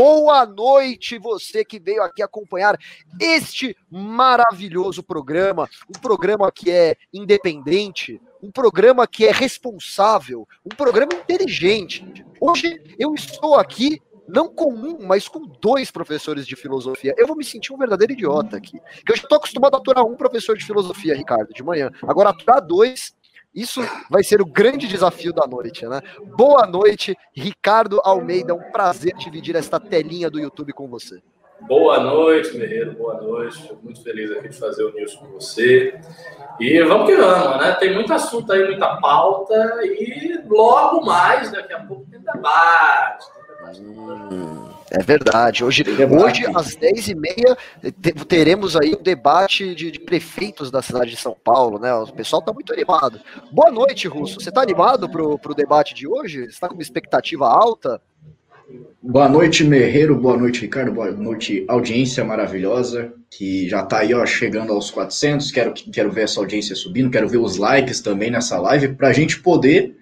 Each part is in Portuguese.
boa noite, você que veio aqui acompanhar este maravilhoso programa, um programa que é independente, um programa que é responsável, um programa inteligente. Hoje eu estou aqui não com um, mas com dois professores de filosofia. Eu vou me sentir um verdadeiro idiota aqui. Que eu já estou acostumado a aturar um professor de filosofia, Ricardo, de manhã. Agora, aturar dois, isso vai ser o grande desafio da noite, né? Boa noite, Ricardo Almeida. É um prazer dividir esta telinha do YouTube com você. Boa noite, Guerreiro. Boa noite. Estou muito feliz aqui de fazer o news com você. E vamos que vamos, né? Tem muito assunto aí, muita pauta. E logo mais, daqui a pouco, tem debate. Hum, é verdade. Hoje, hoje às 10h30, teremos aí um debate de, de, prefeitos da cidade de São Paulo, né? O pessoal está muito animado. Boa noite, Russo. Você está animado para o debate de hoje? Você está com uma expectativa alta? Boa noite, Merreiro. Boa noite, Ricardo. Boa noite, audiência maravilhosa, que já está aí, ó, chegando aos 400. Quero, quero ver essa audiência subindo, quero ver os likes também nessa live, para a gente poder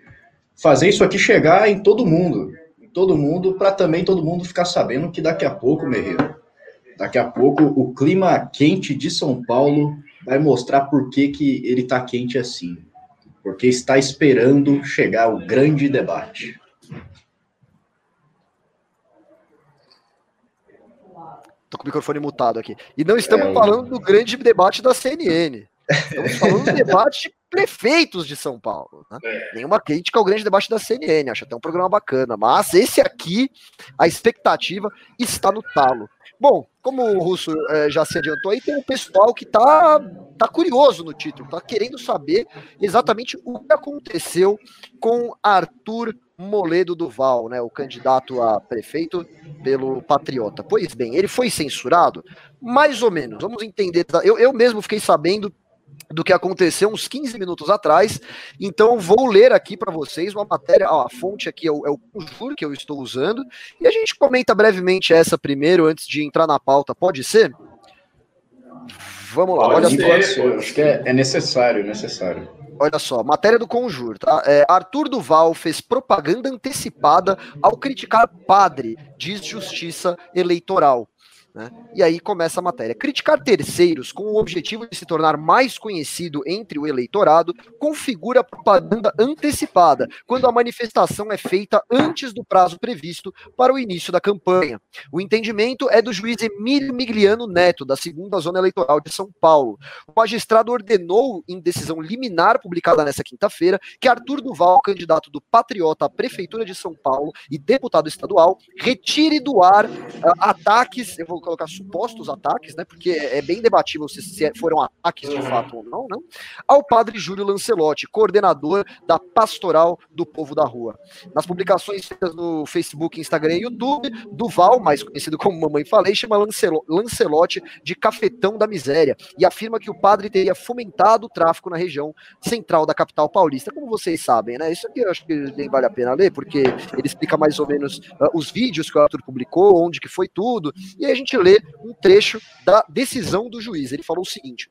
fazer isso aqui chegar em todo mundo todo mundo, para também todo mundo ficar sabendo que daqui a pouco, Merreiro, daqui a pouco o clima quente de São Paulo vai mostrar por que, que ele está quente assim. Porque está esperando chegar o grande debate. Tô com o microfone mutado aqui. E não estamos é, falando do grande debate da CNN. Estamos falando do debate de prefeitos de São Paulo. Né? É. Nenhuma crítica ao grande debate da CNN, acho até um programa bacana. Mas esse aqui, a expectativa está no talo. Bom, como o Russo é, já se adiantou aí, tem um pessoal que tá, tá curioso no título, tá querendo saber exatamente o que aconteceu com Arthur Moledo Duval, né, o candidato a prefeito pelo Patriota. Pois bem, ele foi censurado? Mais ou menos. Vamos entender. Eu, eu mesmo fiquei sabendo do que aconteceu uns 15 minutos atrás. Então, vou ler aqui para vocês uma matéria. Ó, a fonte aqui é o, é o Conjuro que eu estou usando. E a gente comenta brevemente essa primeiro, antes de entrar na pauta. Pode ser? Vamos lá. Pode olha ser, só. Acho que é, é necessário, necessário. Olha só, matéria do Conjur, tá? É, Arthur Duval fez propaganda antecipada ao criticar padre, diz Justiça Eleitoral. Né? E aí começa a matéria. Criticar terceiros com o objetivo de se tornar mais conhecido entre o eleitorado configura propaganda antecipada, quando a manifestação é feita antes do prazo previsto para o início da campanha. O entendimento é do juiz Emílio Migliano Neto, da segunda zona eleitoral de São Paulo. O magistrado ordenou, em decisão liminar publicada nesta quinta-feira, que Arthur Duval, candidato do Patriota à Prefeitura de São Paulo e deputado estadual, retire do ar uh, ataques, eu vou colocar supostos ataques, né? Porque é bem debatível se, se foram ataques de fato ou não, não, ao padre Júlio Lancelotti, coordenador da Pastoral do Povo da Rua. Nas publicações feitas no Facebook, Instagram e YouTube, Duval, mais conhecido como Mamãe Falei, chama Lancelotti de cafetão da miséria e afirma que o padre teria fomentado o tráfico na região central da capital paulista. Como vocês sabem, né? Isso aqui eu acho que nem vale a pena ler, porque ele explica mais ou menos uh, os vídeos que o Arthur publicou, onde que foi tudo, e a gente ler um trecho da decisão do juiz. Ele falou o seguinte: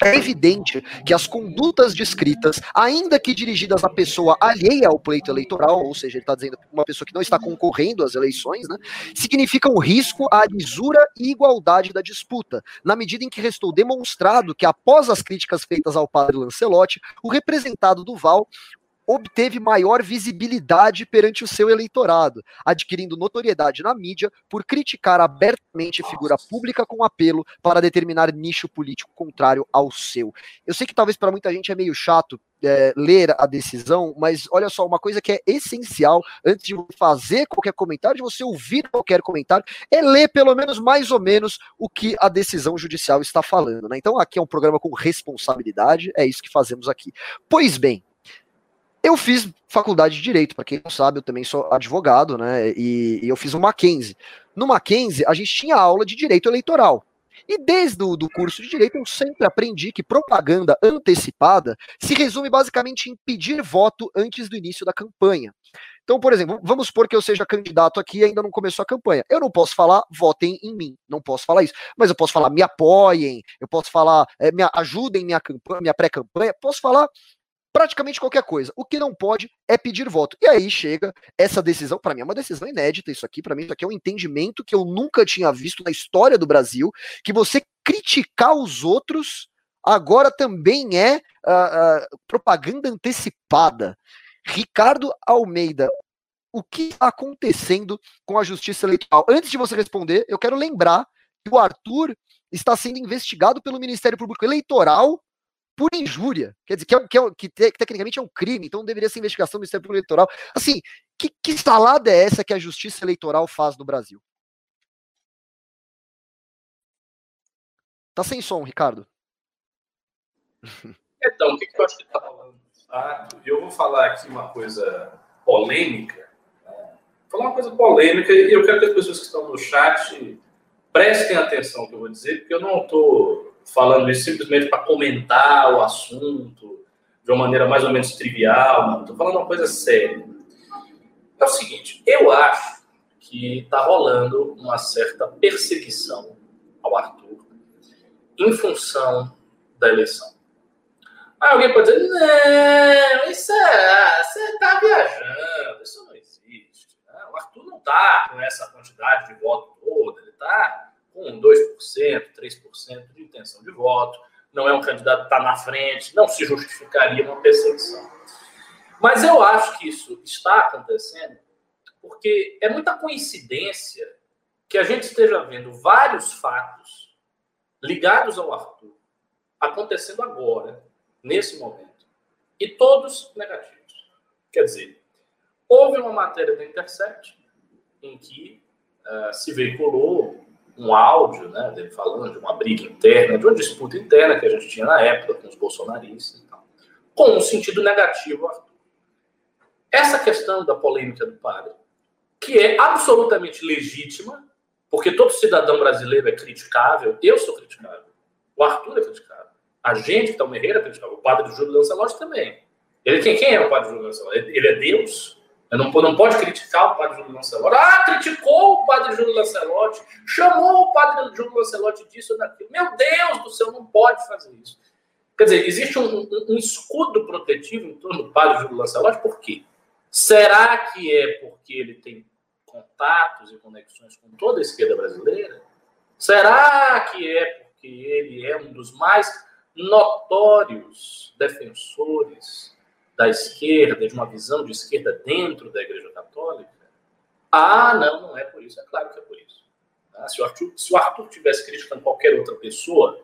é evidente que as condutas descritas, ainda que dirigidas à pessoa alheia ao pleito eleitoral, ou seja, ele está dizendo uma pessoa que não está concorrendo às eleições, né, significam risco à lisura e igualdade da disputa, na medida em que restou demonstrado que, após as críticas feitas ao padre Lancelotti, o representado do Val obteve maior visibilidade perante o seu eleitorado, adquirindo notoriedade na mídia por criticar abertamente figura pública com apelo para determinar nicho político contrário ao seu. Eu sei que talvez para muita gente é meio chato é, ler a decisão, mas olha só, uma coisa que é essencial antes de fazer qualquer comentário, de você ouvir qualquer comentário, é ler pelo menos mais ou menos o que a decisão judicial está falando. Né? Então aqui é um programa com responsabilidade, é isso que fazemos aqui. Pois bem, eu fiz faculdade de Direito, para quem não sabe, eu também sou advogado, né? E, e, eu fiz o Mackenzie. No Mackenzie, a gente tinha aula de Direito Eleitoral. E desde o do curso de Direito, eu sempre aprendi que propaganda antecipada se resume basicamente em pedir voto antes do início da campanha. Então, por exemplo, vamos supor que eu seja candidato aqui e ainda não começou a campanha. Eu não posso falar votem em mim, não posso falar isso. Mas eu posso falar me apoiem, eu posso falar é, me ajudem minha campanha, minha pré-campanha, posso falar praticamente qualquer coisa. O que não pode é pedir voto. E aí chega essa decisão, para mim é uma decisão inédita isso aqui, para mim isso aqui é um entendimento que eu nunca tinha visto na história do Brasil, que você criticar os outros agora também é uh, uh, propaganda antecipada. Ricardo Almeida, o que está acontecendo com a justiça eleitoral? Antes de você responder, eu quero lembrar que o Arthur está sendo investigado pelo Ministério Público Eleitoral por injúria. Quer dizer, que, é, que, é, que, te, que tecnicamente é um crime, então deveria ser investigação do Ministério Público Eleitoral. Assim, que, que salada é essa que a justiça eleitoral faz no Brasil? Tá sem som, Ricardo. Então, o que, que eu acho que está falando? Ah, eu vou falar aqui uma coisa polêmica. Né? Falar uma coisa polêmica e eu quero que as pessoas que estão no chat prestem atenção no que eu vou dizer, porque eu não estou falando isso simplesmente para comentar o assunto de uma maneira mais ou menos trivial, não. Estou falando uma coisa séria. É o seguinte, eu acho que está rolando uma certa perseguição ao Arthur em função da eleição. Aí alguém pode dizer, não, isso é, você está viajando, isso não existe. Né? O Arthur não está com essa quantidade de voto toda, ele está com 2%, 3% de intenção de voto, não é um candidato que está na frente, não se justificaria uma perseguição. Mas eu acho que isso está acontecendo porque é muita coincidência que a gente esteja vendo vários fatos ligados ao Arthur acontecendo agora, nesse momento. E todos negativos. Quer dizer, houve uma matéria da Intercept em que uh, se veiculou um áudio né, dele falando de uma briga interna, de uma disputa interna que a gente tinha na época com os bolsonaristas e tal, com um sentido negativo. Essa questão da polêmica do padre, que é absolutamente legítima, porque todo cidadão brasileiro é criticável, eu sou criticável, o Arthur é criticável. A gente, então, Merreira, o padre Júlio Lancelotti também. Ele, quem, quem é o padre Júlio Lancelotti? Ele é Deus? Não, não pode criticar o padre Júlio Lancelotti. Ah, criticou o padre Júlio Lancelotti, chamou o padre Júlio Lancelotti disso ou daquilo. Meu Deus do céu, não pode fazer isso. Quer dizer, existe um, um, escudo protetivo em torno do padre Júlio Lancelotti, por quê? Será que é porque ele tem contatos e conexões com toda a esquerda brasileira? Será que é porque ele é um dos mais notórios defensores da esquerda, de uma visão de esquerda dentro da Igreja Católica? Ah, não, não é por isso. É claro que é por isso. Ah, se, o Arthur, se o Arthur tivesse criticando qualquer outra pessoa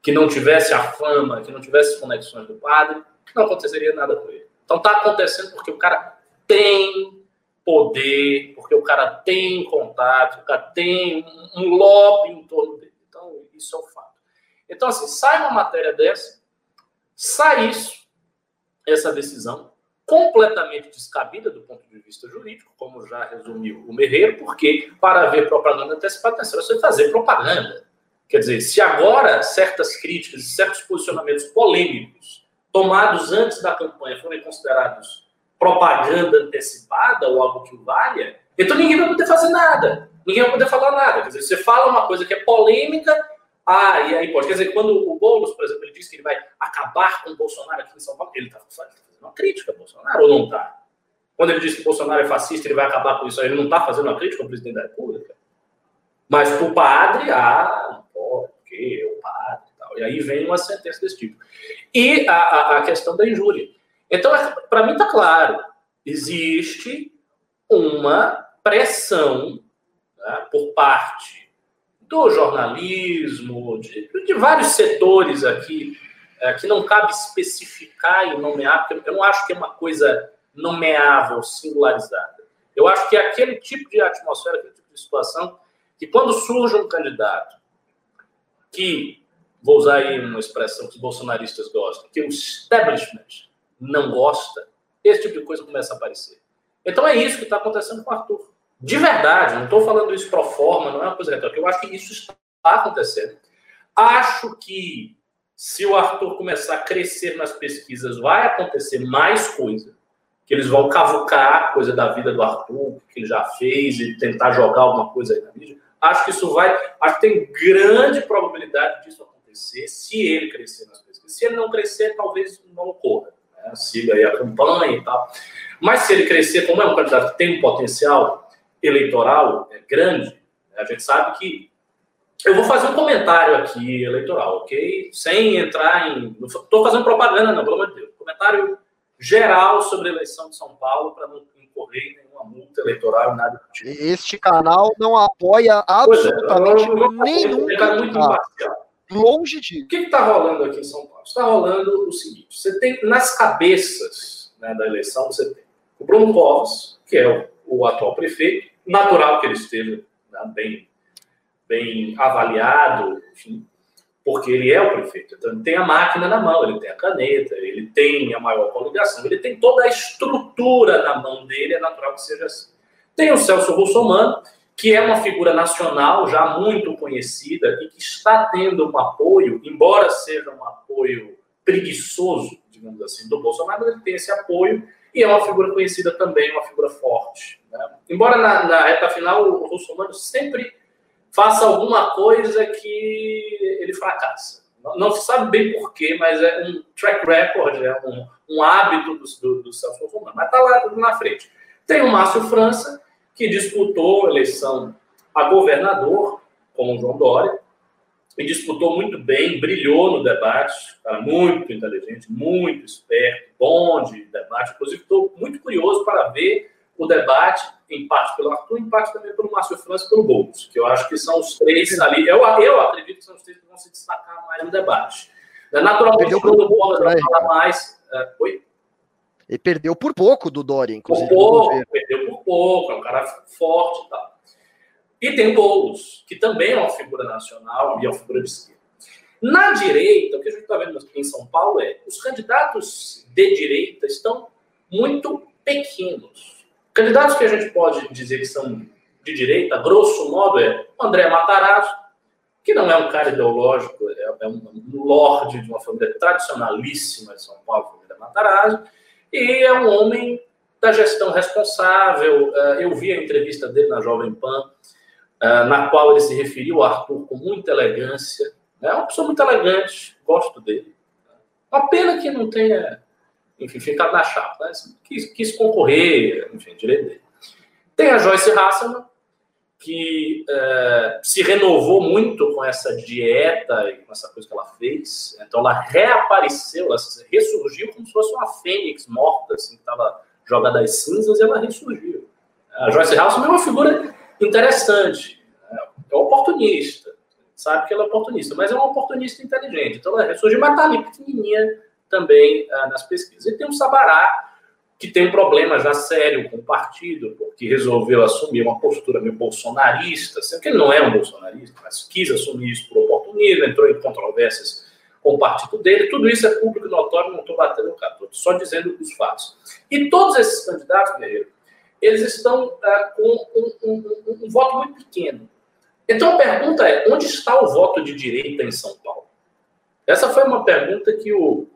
que não tivesse a fama, que não tivesse conexões do padre, não aconteceria nada com ele. Então está acontecendo porque o cara tem poder, porque o cara tem contato, o cara tem um lobby em torno dele. Então, isso é o fato. Então, assim, sai uma matéria dessa, sai isso, essa decisão, completamente descabida do ponto de vista jurídico, como já resumiu o Merreiro, porque para haver propaganda antecipada, é você fazer propaganda. Quer dizer, se agora certas críticas e certos posicionamentos polêmicos tomados antes da campanha forem considerados propaganda antecipada ou algo que valha, então ninguém vai poder fazer nada. Ninguém vai poder falar nada. Quer dizer, você fala uma coisa que é polêmica ah, e aí pode. Quer dizer, quando o Boulos, por exemplo, ele diz que ele vai acabar com o Bolsonaro aqui em São Paulo, ele está fazendo uma crítica ao Bolsonaro ou não está? Quando ele diz que Bolsonaro é fascista, ele vai acabar com isso, ele não está fazendo uma crítica ao presidente da República? Mas para o padre, ah, não pode, porque é o padre e tal. E aí vem uma sentença desse tipo. E a, a, a questão da injúria. Então, é, para mim está claro, existe uma pressão né, por parte do jornalismo, de, de vários setores aqui, é, que não cabe especificar e nomear, porque eu não acho que é uma coisa nomeável, singularizada. Eu acho que é aquele tipo de atmosfera, aquele tipo de situação, que quando surge um candidato que, vou usar aí uma expressão que os bolsonaristas gostam, que o establishment não gosta, esse tipo de coisa começa a aparecer. Então é isso que está acontecendo com o Arthur. De verdade, não estou falando isso pro forma, não é uma coisa retórica. Eu acho que isso está acontecendo. Acho que se o Arthur começar a crescer nas pesquisas, vai acontecer mais coisa. Que eles vão cavucar coisa da vida do Arthur, que ele já fez, e tentar jogar alguma coisa aí na mídia. Acho que isso vai. Acho que tem grande probabilidade disso acontecer se ele crescer nas pesquisas. Se ele não crescer, talvez não ocorra. Né? siga aí a campanha e tal. Mas se ele crescer, como é um candidato que tem um potencial eleitoral é, grande, a gente sabe que. Eu vou fazer um comentário aqui eleitoral, ok? Sem entrar em. Não estou fazendo propaganda, não, pelo amor de Deus. Comentário geral sobre a eleição de São Paulo, para não incorrer em nenhuma multa eleitoral, nada do tipo. Este canal não apoia absolutamente é, nenhum. É muito imparcial. Longe de. O que está rolando aqui em São Paulo? Está rolando o seguinte: você tem nas cabeças né, da eleição, você tem o Bruno Covas, que é o, o atual prefeito, natural que ele esteja né, bem, bem avaliado, enfim, porque ele é o prefeito. Então, ele tem a máquina na mão, ele tem a caneta, ele tem a maior coligação, ele tem toda a estrutura na mão dele, é natural que seja assim. Tem o Celso Russomano, que é uma figura nacional já muito conhecida e que está tendo um apoio, embora seja um apoio preguiçoso, digamos assim, do Bolsonaro, ele tem esse apoio e é uma figura conhecida também, uma figura forte. Né? Embora na, na, reta final o Russomano sempre faça alguma coisa que ele fracassa. Não, se sabe bem porquê, mas é um track record, é um, um hábito do, do, do Celso. Mas está lá na frente. Tem o Márcio França, que disputou a eleição a governador com o João Dória, e disputou muito bem, brilhou no debate, cara muito inteligente, muito esperto, bom de debate. Inclusive, estou muito curioso para ver o debate, em parte pelo Arthur, em parte também pelo Márcio França e pelo Boulos, que eu acho que são os três ali. Eu, eu acredito que são os três que vão se destacar mais no debate. Naturalmente, o Bruno Covas vai falar mais. Uh, oi? Ele perdeu por pouco do Dória, inclusive. Por pouco, perdeu por pouco, é um cara forte e tal. E tem Boulos, que também é uma figura nacional e é uma figura de esquerda. Na direita, o que a gente está vendo aqui em São Paulo é os candidatos de direita estão muito pequenos. Candidatos que a gente pode dizer que são de direita, grosso modo, é o André Matarazzo, que não é um cara ideológico, é, é um, um lorde de uma família tradicionalíssima de São Paulo, família Matarazzo, e é um homem da gestão responsável. Eh, eu vi a entrevista dele na Jovem Pan, na qual ele se referiu ao Arthur com muita elegância. É uma pessoa muito elegante, gosto dele. Uma pena que não tenha, enfim, ficado na chapa. Né? Quis, quis concorrer, enfim, direito dele. Tem a Joyce Hasselman, que uh, se renovou muito com essa dieta e com essa coisa que ela fez. Então ela reapareceu, ela ressurgiu como se fosse uma fênix morta, assim, que estava jogada às cinzas, e ela ressurgiu. A Joyce Hasselman é uma figura interessante, é oportunista, sabe que ela é oportunista, mas é uma oportunista inteligente. Então ela ressurge, mas está ali pequenininha também ah, nas pesquisas. E tem o Sabará, que tem um problema já sério com o partido, porque resolveu assumir uma postura meio bolsonarista, sendo que ele não é um bolsonarista, mas quis assumir isso por oportunismo, entrou em controvérsias com o partido dele. Tudo isso é público notório, não estou batendo cara, estou só dizendo os fatos. E todos esses candidatos, Guerreiro, eles estão uh, com um, um, um, um, voto muito pequeno. Então a pergunta é: onde está o voto de direita em São Paulo? Essa foi uma pergunta que o,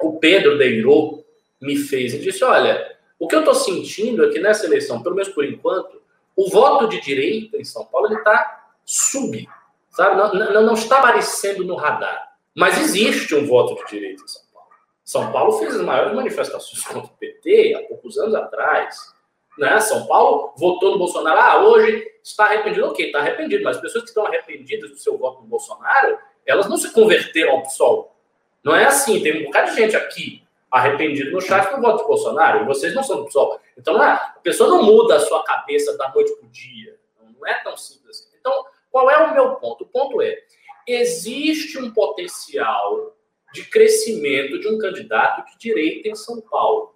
o Pedro Deirô me fez. Ele disse: olha, o que eu estou sentindo é que nessa eleição, pelo menos por enquanto, o voto de direita em São Paulo está sub, sabe? Não, não, não está aparecendo no radar. Mas existe um voto de direita em São Paulo. São Paulo fez as maiores manifestações contra o PT há poucos anos atrás. Né? São Paulo votou no Bolsonaro. Ah, hoje está arrependido. Ok, está arrependido, mas as pessoas que estão arrependidas do seu voto no Bolsonaro, elas não se converteram ao PSOL. Não é assim. Tem um bocado de gente aqui arrependido no chat no voto do Bolsonaro, e vocês não são do PSOL. Então, é, a pessoa não muda a sua cabeça da noite para o dia. Não é tão simples assim. Então, qual é o meu ponto? O ponto é, existe um potencial de crescimento de um candidato de direita em São Paulo.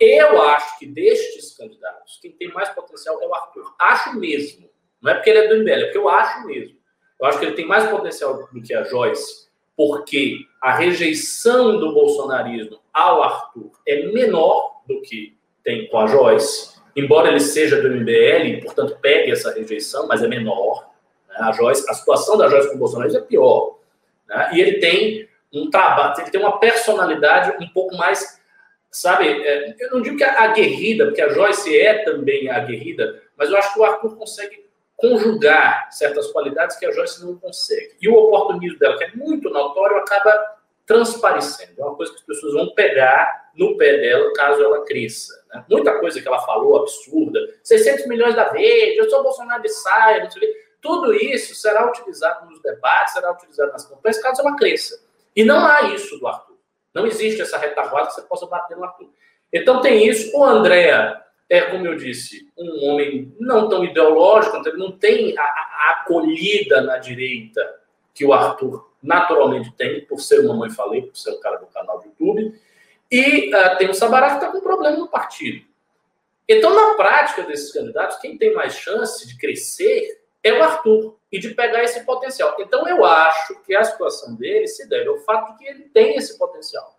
Eu acho que destes candidatos, quem tem mais potencial é o Arthur. Acho mesmo. Não é porque ele é do MBL, é porque eu acho mesmo. Eu acho que ele tem mais potencial do que a Joyce, porque a rejeição do bolsonarismo ao Arthur é menor do que tem com a Joyce, embora ele seja do MBL portanto, pegue essa rejeição, mas é menor. Né? A, Joyce, a situação da Joyce com o bolsonarismo é pior. Né? E ele tem um trabalho, ele tem uma personalidade um pouco mais sabe? É, eu não digo que a aguerrida, porque a Joyce é também aguerrida, mas eu acho que o Arthur consegue conjugar certas qualidades que a Joyce não consegue. E o oportunismo dela, que é muito notório, acaba transparecendo. É uma coisa que as pessoas vão pegar no pé dela caso ela cresça. Né? Muita coisa que ela falou absurda, 600 milhões da vez, eu sou Bolsonaro de saia, não sei o quê. Tudo isso será utilizado nos debates, será utilizado nas campanhas, caso ela cresça. E não há isso do Arthur. Não existe essa retaguarda que você possa bater no Arthur. Então tem isso. O André é, como eu disse, um homem não tão ideológico, então ele não tem a, a acolhida na direita que o Arthur naturalmente tem, por ser uma mãe falei, por ser o cara do canal do YouTube. E uh, tem o Sabará que está com problema no partido. Então, na prática desses candidatos, quem tem mais chance de crescer é o Arthur e de pegar esse potencial. Então, eu acho que a situação dele se deve ao fato de que ele tem esse potencial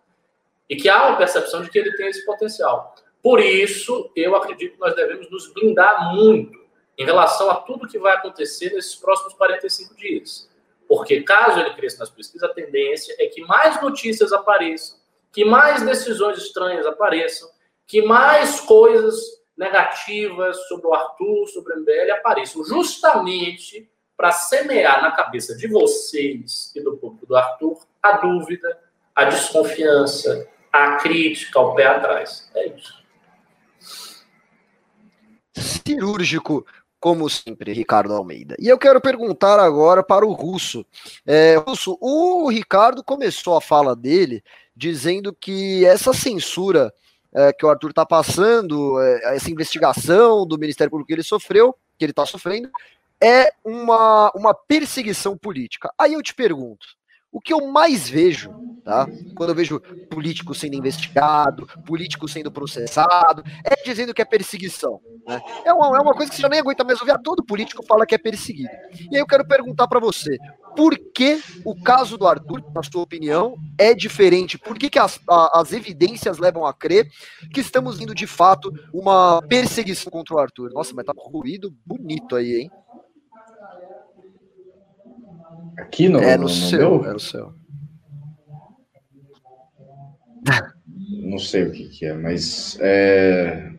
e que há uma percepção de que ele tem esse potencial. Por isso, eu acredito que nós devemos nos blindar muito em relação a tudo que vai acontecer nesses próximos 45 dias. Porque caso ele cresça nas pesquisas, a tendência é que mais notícias apareçam, que mais decisões estranhas apareçam, que mais coisas negativas sobre o Arthur, sobre o MBL apareçam, justamente para semear na cabeça de vocês e do público do Arthur a dúvida, a desconfiança, a crítica, o pé atrás. É isso. Cirúrgico, como sempre, Ricardo Almeida. E eu quero perguntar agora para o Russo. É, Russo, o Ricardo começou a fala dele dizendo que essa censura é, que o Arthur está passando, é, essa investigação do Ministério Público que ele sofreu, que ele está sofrendo, é uma, uma perseguição política. Aí eu te pergunto, o que eu mais vejo, tá? Quando eu vejo político sendo investigado, político sendo processado, é dizendo que é perseguição. Né? É, uma, é uma coisa que você já nem aguenta mais ouvir. Todo político fala que é perseguido. E aí eu quero perguntar para você: por que o caso do Arthur, na sua opinião, é diferente? Por que, que as, a, as evidências levam a crer que estamos indo de fato uma perseguição contra o Arthur? Nossa, mas tá ruído bonito aí, hein? Aqui no, é no, no seu, meu? É no seu. Não sei o que, que é, mas é...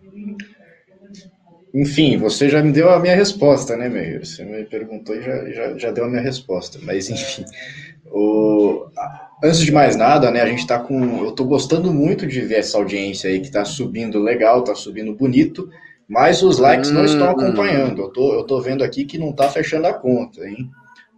enfim, você já me deu a minha resposta, né, meu? Você me perguntou e já, já, já deu a minha resposta. Mas enfim, o... antes de mais nada, né, a gente tá com. Eu tô gostando muito de ver essa audiência aí que tá subindo legal, tá subindo bonito, mas os likes hum, não estão hum. acompanhando. Eu tô, eu tô vendo aqui que não tá fechando a conta, hein?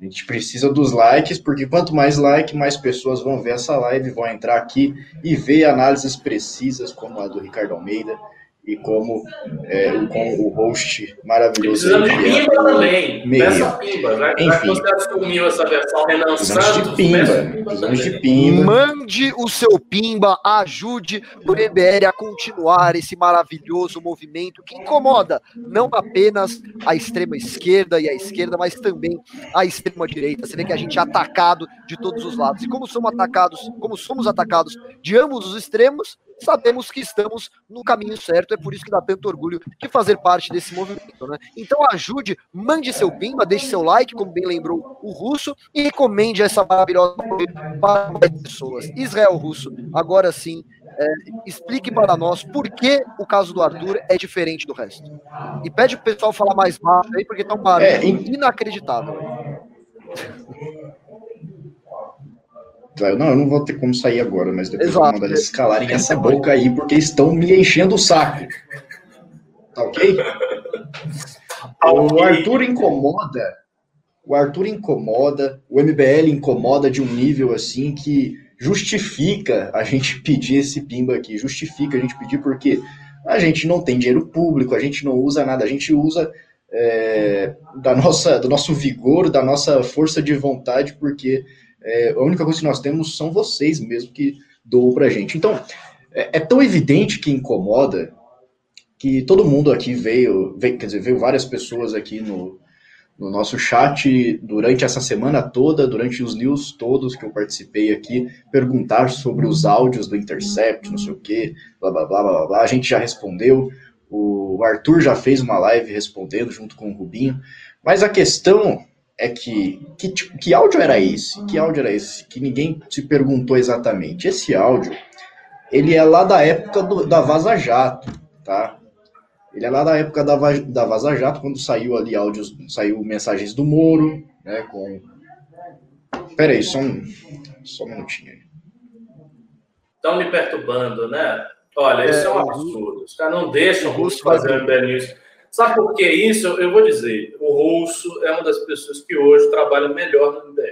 A gente precisa dos likes, porque quanto mais like, mais pessoas vão ver essa live, vão entrar aqui e ver análises precisas, como a do Ricardo Almeida, e como é, com o host maravilhoso. Precisamos de pimba é também. Peça pimba. Já, Enfim, já que você assumiu essa versão Renan Santos, de pimba. Precisamos de pimba. Mande o seu pimba, ajude o MBL a continuar esse maravilhoso movimento que incomoda não apenas a extrema esquerda e a esquerda, mas também a extrema direita. Você vê que a gente é atacado de todos os lados. E como somos atacados, como somos atacados de ambos os extremos, sabemos que estamos no caminho certo, é por isso que dá tanto orgulho de fazer parte desse movimento, né? Então ajude, mande seu pimba, deixe seu like, como bem lembrou o Russo, e recomende essa maravilhosa para mais pessoas. Israel Russo, agora sim, é, explique para nós por que o caso do Arthur é diferente do resto. E pede pro pessoal falar mais baixo aí, porque tá um barulho é, inacreditável. Não, eu não vou ter como sair agora, mas depois Exato. eu vou mandar eles calarem essa boca aí, porque estão me enchendo o saco. Tá ok? O Arthur incomoda. O Arthur incomoda, o MBL incomoda de um nível assim que justifica a gente pedir esse pimba aqui. Justifica a gente pedir porque a gente não tem dinheiro público, a gente não usa nada, a gente usa é, da nossa, do nosso vigor, da nossa força de vontade, porque é, a única coisa que nós temos são vocês mesmo que doam pra gente. Então, é, é, tão evidente que incomoda que todo mundo aqui veio, veio, quer dizer, veio várias pessoas aqui no, no nosso chat durante essa semana toda, durante os news todos que eu participei aqui, perguntar sobre os áudios do Intercept, não sei o que, blá blá blá blá blá. A gente já respondeu, o Arthur já fez uma live respondendo junto com o Rubinho, mas a questão é que, que que áudio era esse? Que áudio era esse? Que ninguém se perguntou exatamente. Esse áudio, ele é lá da época do, da Vaza Jato, tá? Ele é lá da época da, da Vaza Jato, quando saiu ali áudios, saiu mensagens do Moro, né, com... Pera aí, só um, só um minutinho aí. estão me perturbando, né? Olha, isso é, é um absurdo. Os caras não deixam o russo fazer o MBL News. Sabe por que isso? Eu vou dizer. O russo é uma das pessoas que hoje trabalha melhor no MBL.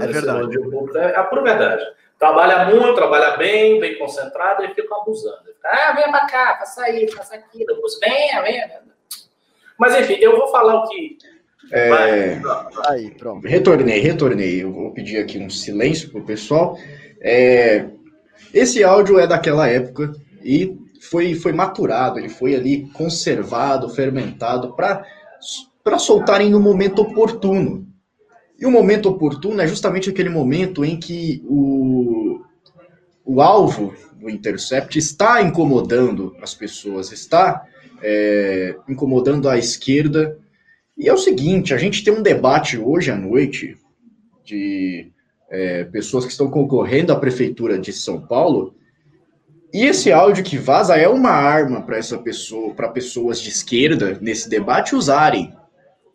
É verdade. É a pura verdade. Trabalha muito, trabalha bem, bem concentrado e fica abusando. Ah, vem pra cá, faça isso, faça aquilo. Venha, venha. Mas enfim, eu vou falar o que. É... Aí, pronto. Retornei, retornei. Eu vou pedir aqui um silêncio pro pessoal. É... Esse áudio é daquela época e foi, foi maturado, ele foi ali conservado, fermentado para soltarem no momento oportuno. E o momento oportuno é justamente aquele momento em que o, o alvo do Intercept está incomodando as pessoas, está é, incomodando a esquerda. E é o seguinte: a gente tem um debate hoje à noite de é, pessoas que estão concorrendo à prefeitura de São Paulo. E esse áudio que vaza é uma arma para essa pessoa, para pessoas de esquerda nesse debate usarem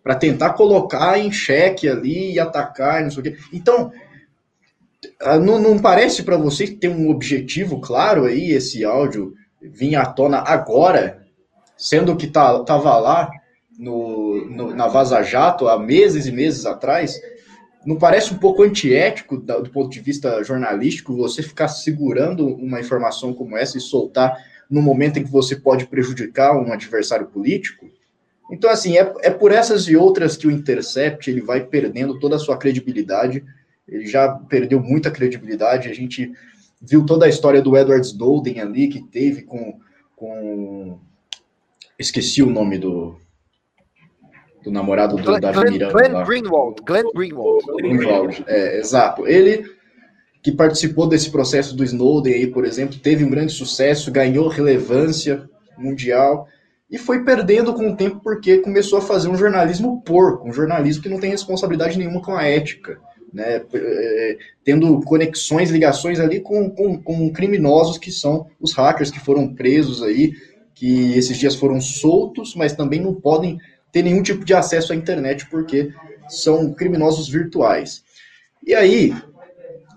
para tentar colocar em xeque ali e atacar, não sei o quê. Então, ah, não, não parece para você que tem um objetivo claro aí esse áudio vir à tona agora, sendo que tá, tava lá no, no, na Vaza Jato há meses e meses atrás? Não parece um pouco antiético do ponto de vista jornalístico você ficar segurando uma informação como essa e soltar no momento em que você pode prejudicar um adversário político? Então, assim, é, é por essas e outras que o Intercept ele vai perdendo toda a sua credibilidade. Ele já perdeu muita credibilidade. A gente viu toda a história do Edward Snowden ali, que teve com. com... Esqueci o nome do, do namorado do Glenn, Davi Miranda. Glenn Greenwald. Glenn Greenwald. Greenwald, é, exato. Ele que participou desse processo do Snowden aí, por exemplo, teve um grande sucesso, ganhou relevância mundial e foi perdendo com o tempo porque começou a fazer um jornalismo porco, um jornalismo que não tem responsabilidade nenhuma com a ética, né? É, tendo conexões, ligações ali com, com, com criminosos que são os hackers que foram presos aí, que esses dias foram soltos, mas também não podem ter nenhum tipo de acesso à internet porque são criminosos virtuais. E aí,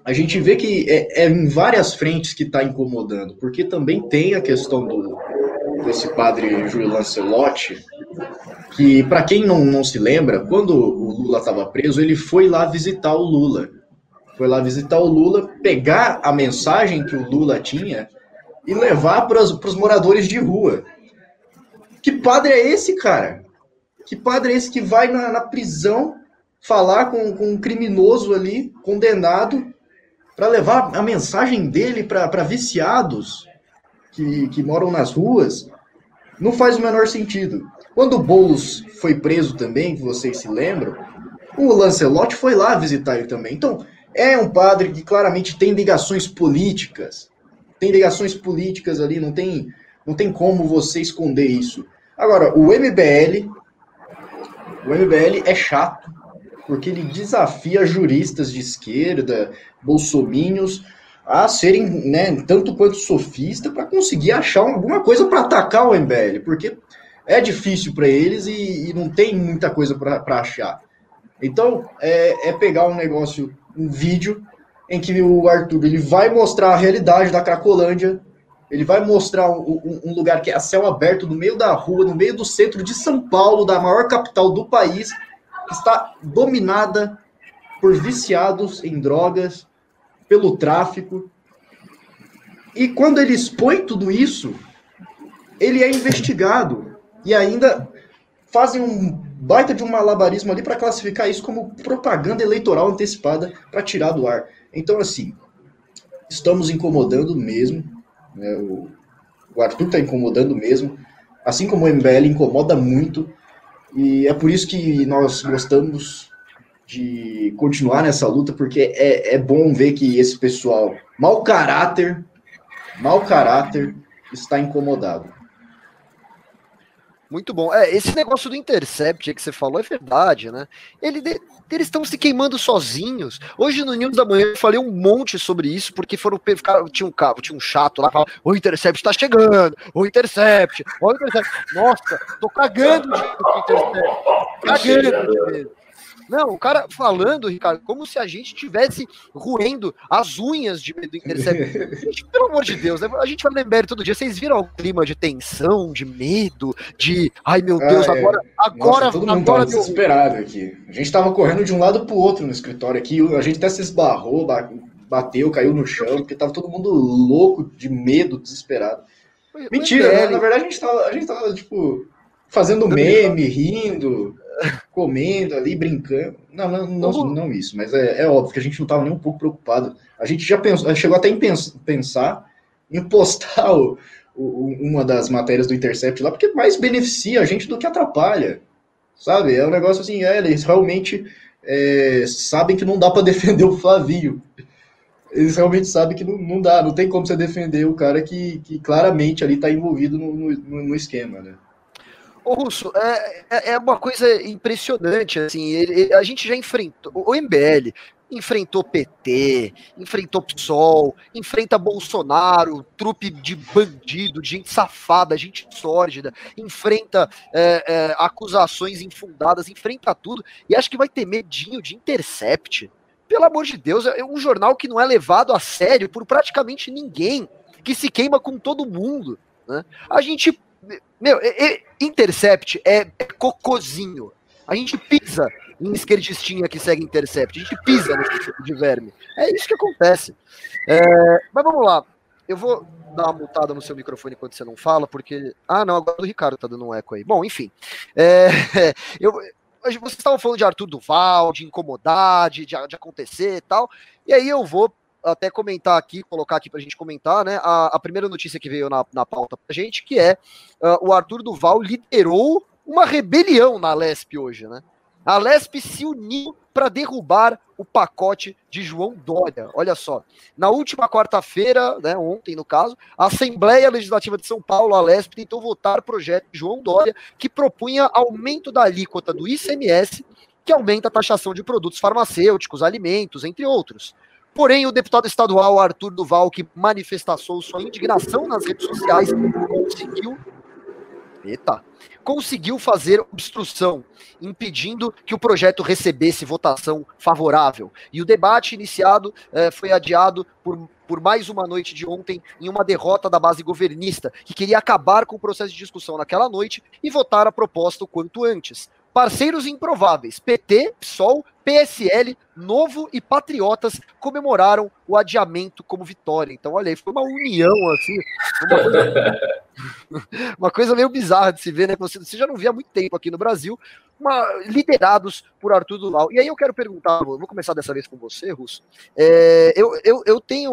a gente vê que é, é em várias frentes que está incomodando, porque também tem a questão do, desse padre Júlio Lancelotti, que, para quem não, não se lembra, quando o Lula estava preso, ele foi lá visitar o Lula. Foi lá visitar o Lula, pegar a mensagem que o Lula tinha e levar para os moradores de rua. Que padre é esse, cara? Que padre é esse que vai na, na prisão falar com, com um criminoso ali, condenado, para levar a mensagem dele para viciados que, que moram nas ruas? Não faz o menor sentido. Quando o Boulos foi preso também, que vocês se lembram, o Lancelotti foi lá visitar ele também. Então, é um padre que claramente tem ligações políticas. Tem ligações políticas ali, não tem, não tem como você esconder isso. Agora, o MBL o MBL é chato, porque ele desafia juristas de esquerda, bolsomínios, a serem né, tanto quanto sofista para conseguir achar alguma coisa para atacar o MBL, porque é difícil para eles e, e, não tem muita coisa para achar. Então, é, é, pegar um negócio, um vídeo, em que o Arthur ele vai mostrar a realidade da Cracolândia ele vai mostrar um, um, lugar que é a céu aberto, no meio da rua, no meio do centro de São Paulo, da maior capital do país, que está dominada por viciados em drogas, pelo tráfico. E quando ele expõe tudo isso, ele é investigado. E ainda fazem um baita de um malabarismo ali para classificar isso como propaganda eleitoral antecipada para tirar do ar. Então, assim, estamos incomodando mesmo. Né? O, o Arthur está incomodando mesmo, assim como o MBL incomoda muito, e é por isso que nós gostamos de continuar nessa luta, porque é, é bom ver que esse pessoal, mau caráter, mau caráter, está incomodado. Muito bom. É, esse negócio do intercept que você falou é verdade, né? Ele, eles estão se queimando sozinhos. Hoje no News da Manhã eu falei um monte sobre isso, porque foram tinha um carro, tinha um chato lá, falava, o intercept está chegando, o intercept, o intercept. Nossa, tô cagando de intercept. Cagando de Não, o cara falando, Ricardo, como se a gente tivesse roendo as unhas de medo do Intercept. gente, pelo amor de Deus, né? a gente vai lembrar todo dia. Vocês viram o clima de tensão, de medo, de ai meu Deus, ah, agora. É. Agora, Nossa, todo mundo agora tava desesperado aqui. A gente tava correndo de um lado pro outro no escritório aqui. A gente até se esbarrou, bateu, caiu no chão, porque tava todo mundo louco, de medo, desesperado. Mentira, né? na verdade a gente tava, a gente tava tipo, fazendo meme, rindo comendo ali, brincando. Não, não, não, não isso, mas é, é, óbvio que a gente não estava nem um pouco preocupado. A gente já pensou, chegou até em pens, pensar em postar o, o, uma das matérias do Intercept lá, porque mais beneficia a gente do que atrapalha. Sabe? É um negócio assim, é, eles realmente é, sabem que não dá para defender o Flavinho. Eles realmente sabem que não, não dá, não tem como você defender o cara que, que claramente ali está envolvido no, no, no esquema, né? Ô, Russo, é, é, é uma coisa impressionante, assim, ele, a gente já enfrentou, o MBL enfrentou PT, enfrentou PSOL, enfrenta Bolsonaro, trupe de bandido, de gente safada, gente sórdida, enfrenta é, é, acusações infundadas, enfrenta tudo, e acho que vai ter medinho de Intercept. Pelo amor de Deus, é um jornal que não é levado a sério por praticamente ninguém, que se queima com todo mundo. Né? A gente meu, intercept é, é cocozinho. A gente pisa em esquerdistinha que segue intercept. A gente pisa tipo de verme. É isso que acontece. É, mas vamos lá. Eu vou dar uma mutada no seu microfone quando você não fala, porque. Ah, não, agora o Ricardo tá dando um eco aí. Bom, enfim. É, eu, vocês estavam falando de Arthur Duval, de incomodar, de, de acontecer e tal. E aí eu vou até comentar aqui, colocar aqui para a gente comentar, né? A, a, primeira notícia que veio na, na pauta a gente, que é uh, o Arthur Duval liderou uma rebelião na Lesp hoje, né? A Lesp se uniu para derrubar o pacote de João Dória. Olha só, na última quarta-feira, né, ontem no caso, a Assembleia Legislativa de São Paulo, a Lesp, tentou votar o projeto de João Dória que propunha aumento da alíquota do ICMS, que aumenta a taxação de produtos farmacêuticos, alimentos, entre outros. Porém, o deputado estadual Arthur Duval, que manifestou sua indignação nas redes sociais, conseguiu. Eita! Conseguiu fazer obstrução, impedindo que o projeto recebesse votação favorável. E o debate iniciado eh, foi adiado por, por mais uma noite de ontem em uma derrota da base governista, que queria acabar com o processo de discussão naquela noite e votar a proposta o quanto antes. Parceiros improváveis, PT, PSOL, PSL, Novo e Patriotas comemoraram o adiamento como vitória. Então, olha aí, foi uma união, assim, uma coisa, uma coisa meio bizarra de se ver, né? Você, você já não via há muito tempo aqui no Brasil, uma, liderados por Arthur Duval. E aí eu quero perguntar, vou começar dessa vez com você, Russo. É, eu, eu, eu tenho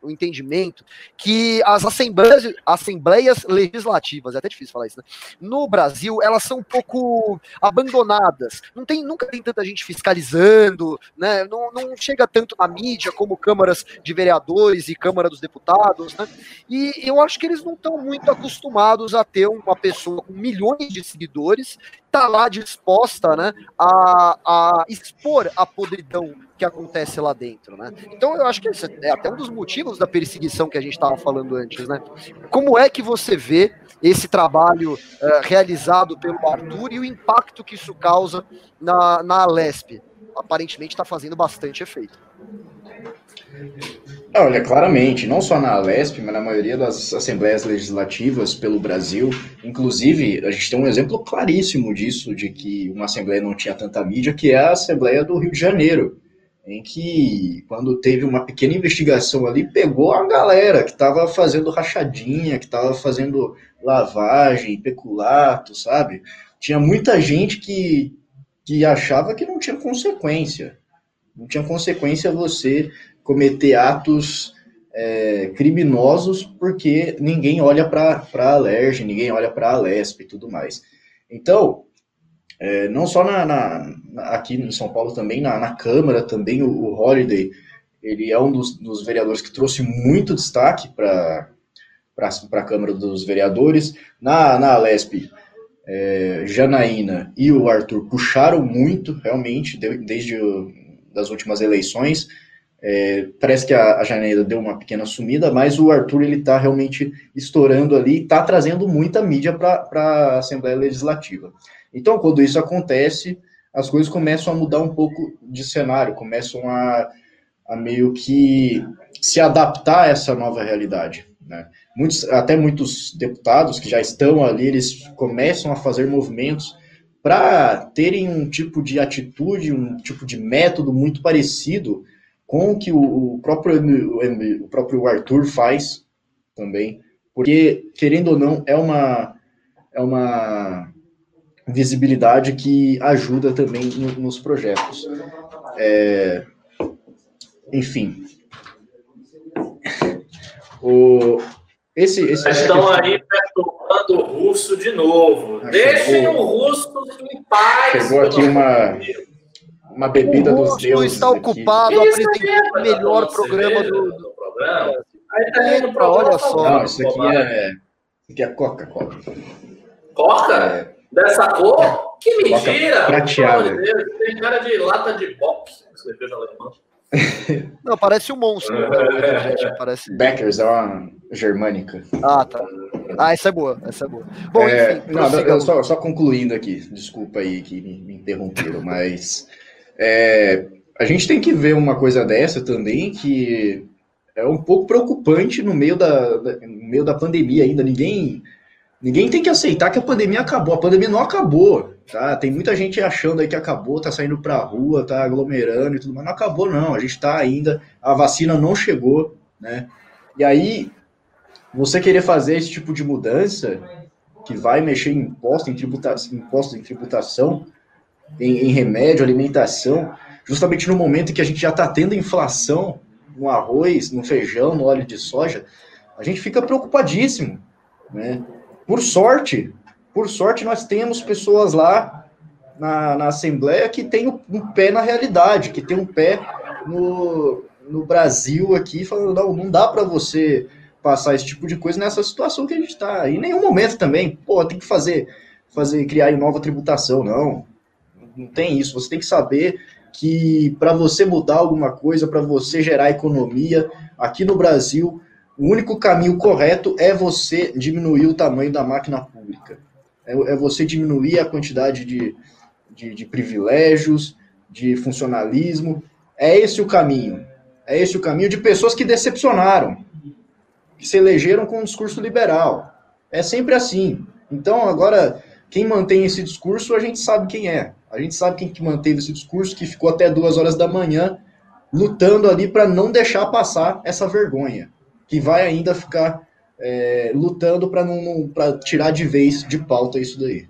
o entendimento que as assembleias, assembleias legislativas, é até difícil falar isso, né? No Brasil, elas são um pouco abandonadas. Não tem, nunca tem tanta gente fiscalizando, né? Não, não chega tanto na mídia como câmaras de vereadores e Câmara dos Deputados, né? E eu acho que eles não estão muito acostumados a ter uma pessoa com milhões de seguidores tá lá disposta né, a, a expor a podridão que acontece lá dentro, né? Então eu acho que esse é até um dos motivos da perseguição que a gente estava falando antes, né? Como é que você vê esse trabalho uh, realizado pelo Arthur e o impacto que isso causa na, na Alesp? Aparentemente está fazendo bastante efeito. Olha, claramente, não só na Alesp, mas na maioria das assembleias legislativas pelo Brasil. Inclusive, a gente tem um exemplo claríssimo disso, de que uma assembleia não tinha tanta mídia, que é a Assembleia do Rio de Janeiro, em que, quando teve uma pequena investigação ali, pegou a galera que estava fazendo rachadinha, que estava fazendo lavagem, peculato, sabe? Tinha muita gente que, que achava que não tinha consequência. Não tinha consequência você cometer atos é, criminosos porque ninguém olha para a Alerj, ninguém olha para a Alesp e tudo mais. Então, é, não só na, na, aqui em São Paulo também, na, na Câmara também, o, o, Holiday, ele é um dos, dos vereadores que trouxe muito destaque para a Câmara dos Vereadores. Na, na Alesp, é, Janaína e o Arthur puxaram muito, realmente, desde o, das últimas eleições, é, parece que a, a Janeiro deu uma pequena sumida, mas o Arthur ele está realmente estourando ali, está trazendo muita mídia para a Assembleia Legislativa. Então, quando isso acontece, as coisas começam a mudar um pouco de cenário, começam a, a meio que se adaptar a essa nova realidade. Né? Muitos, até muitos deputados que já estão ali, eles começam a fazer movimentos para terem um tipo de atitude, um tipo de método muito parecido com o que o, próprio, o, próprio Arthur faz também, porque, querendo ou não, é uma, é uma visibilidade que ajuda também no, nos projetos. É, enfim. O, esse, esse estão aí perturbando o russo de novo. Ah, Deixem o russo em paz. Chegou aqui uma, uma bebida o dos deuses. está ocupado apresentando o melhor programa do, do programa. Aí tá indo para olha só. Não, isso aqui é, isso aqui é Coca-Cola. Coca? É. Dessa cor? Que mentira! Prateada. Tem cara de lata de box, cerveja alemã. Não, parece um monstro. É, parece... Beckers é uma germânica. Ah, tá. Ah, essa é boa, essa é boa. Bom, é, enfim, não, só, só, concluindo aqui, desculpa aí que me, me interromperam, mas é, a gente tem que ver uma coisa dessa também que é um pouco preocupante no meio da, no meio da pandemia ainda. Ninguém Ninguém tem que aceitar que a pandemia acabou. A pandemia não acabou, tá? Tem muita gente achando aí que acabou, tá saindo pra rua, tá aglomerando e tudo, mas não acabou não. A gente tá ainda, a vacina não chegou, né? E aí, você querer fazer esse tipo de mudança, que vai mexer em imposto, em tributação, impostos em tributação, em, em remédio, alimentação, justamente no momento em que a gente já está tendo inflação no arroz, no feijão, no óleo de soja, a gente fica preocupadíssimo, né? Por sorte, por sorte, nós temos pessoas lá na, na Assembleia que tem um pé na realidade, que tem um pé no, no Brasil aqui, falando, não, não dá para você passar esse tipo de coisa nessa situação que a gente está. Em nenhum momento também, pô, tem que fazer, fazer criar nova tributação, não. Não tem isso. Você tem que saber que para você mudar alguma coisa, para você gerar economia aqui no Brasil, o único caminho correto é você diminuir o tamanho da máquina pública. É, é você diminuir a quantidade de, de, de privilégios, de funcionalismo. É esse o caminho. É esse o caminho de pessoas que decepcionaram, que se elegeram com um discurso liberal. É sempre assim. Então, agora, quem mantém esse discurso, a gente sabe quem é. A gente sabe quem que manteve esse discurso, que ficou até duas horas da manhã lutando ali para não deixar passar essa vergonha que vai ainda ficar é, lutando para não, não para tirar de vez de pauta isso daí.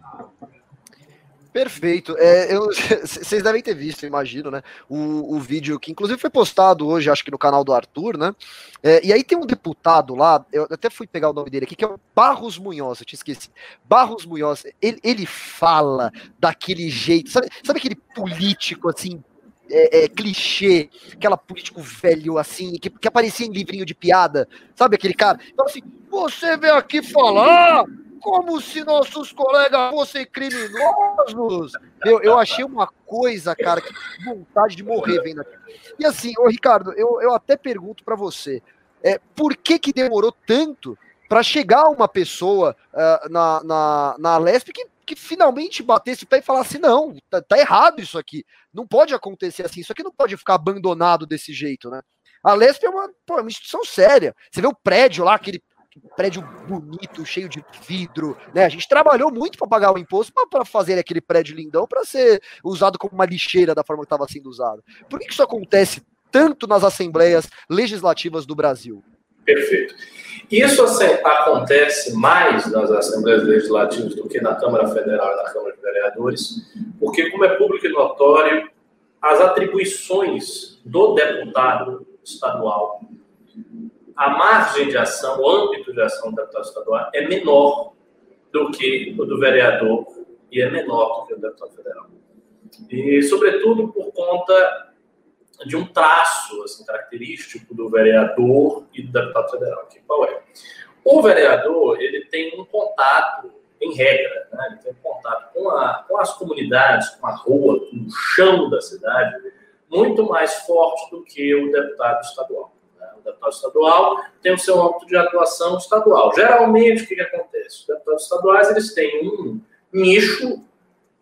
Perfeito. É, vocês devem ter visto, imagino, né? O, o vídeo que inclusive foi postado hoje, acho que no canal do Arthur, né? É, e aí tem um deputado lá, eu até fui pegar o nome dele aqui, que é o Barros Munhoz, eu te esqueci. Barros Munhoz, ele, ele fala daquele jeito, sabe, sabe aquele político assim, é, é, clichê, aquela político velho assim, que, que aparecia em livrinho de piada, sabe aquele cara? Então assim, você veio aqui falar como se nossos colegas fossem criminosos. Eu, eu achei uma coisa, cara, que vontade de morrer vendo aqui. E assim, ô Ricardo, eu, eu até pergunto para você, é, por que que demorou tanto para chegar uma pessoa uh, na, na, na Lesp que que finalmente batesse o pé e falasse: não, tá, tá, errado isso aqui. Não pode acontecer assim. Isso aqui não pode ficar abandonado desse jeito, né? A Lesp é uma, pô, é uma instituição séria. Você vê o prédio lá, aquele prédio bonito, cheio de vidro, né? A gente trabalhou muito para pagar o imposto para fazer aquele prédio lindão para ser usado como uma lixeira da forma que estava sendo usado. Por que isso acontece tanto nas assembleias legislativas do Brasil? Perfeito. Isso acontece mais nas Assembleias Legislativas do que na Câmara Federal e na Câmara de Vereadores, porque, como é público e notório, as atribuições do deputado estadual, a margem de ação, o âmbito de ação do deputado estadual é menor do que o do vereador e é menor do que o do deputado federal. E, sobretudo, por conta de um traço assim, característico do vereador e do deputado federal. Que qual é? O vereador ele tem um contato, em regra, né? ele tem um contato com, a, com as comunidades, com a rua, com o chão da cidade, muito mais forte do que o deputado estadual. Deputado estadual tem o seu âmbito de atuação estadual. Geralmente, o que, que acontece? Os deputados estaduais eles têm um nicho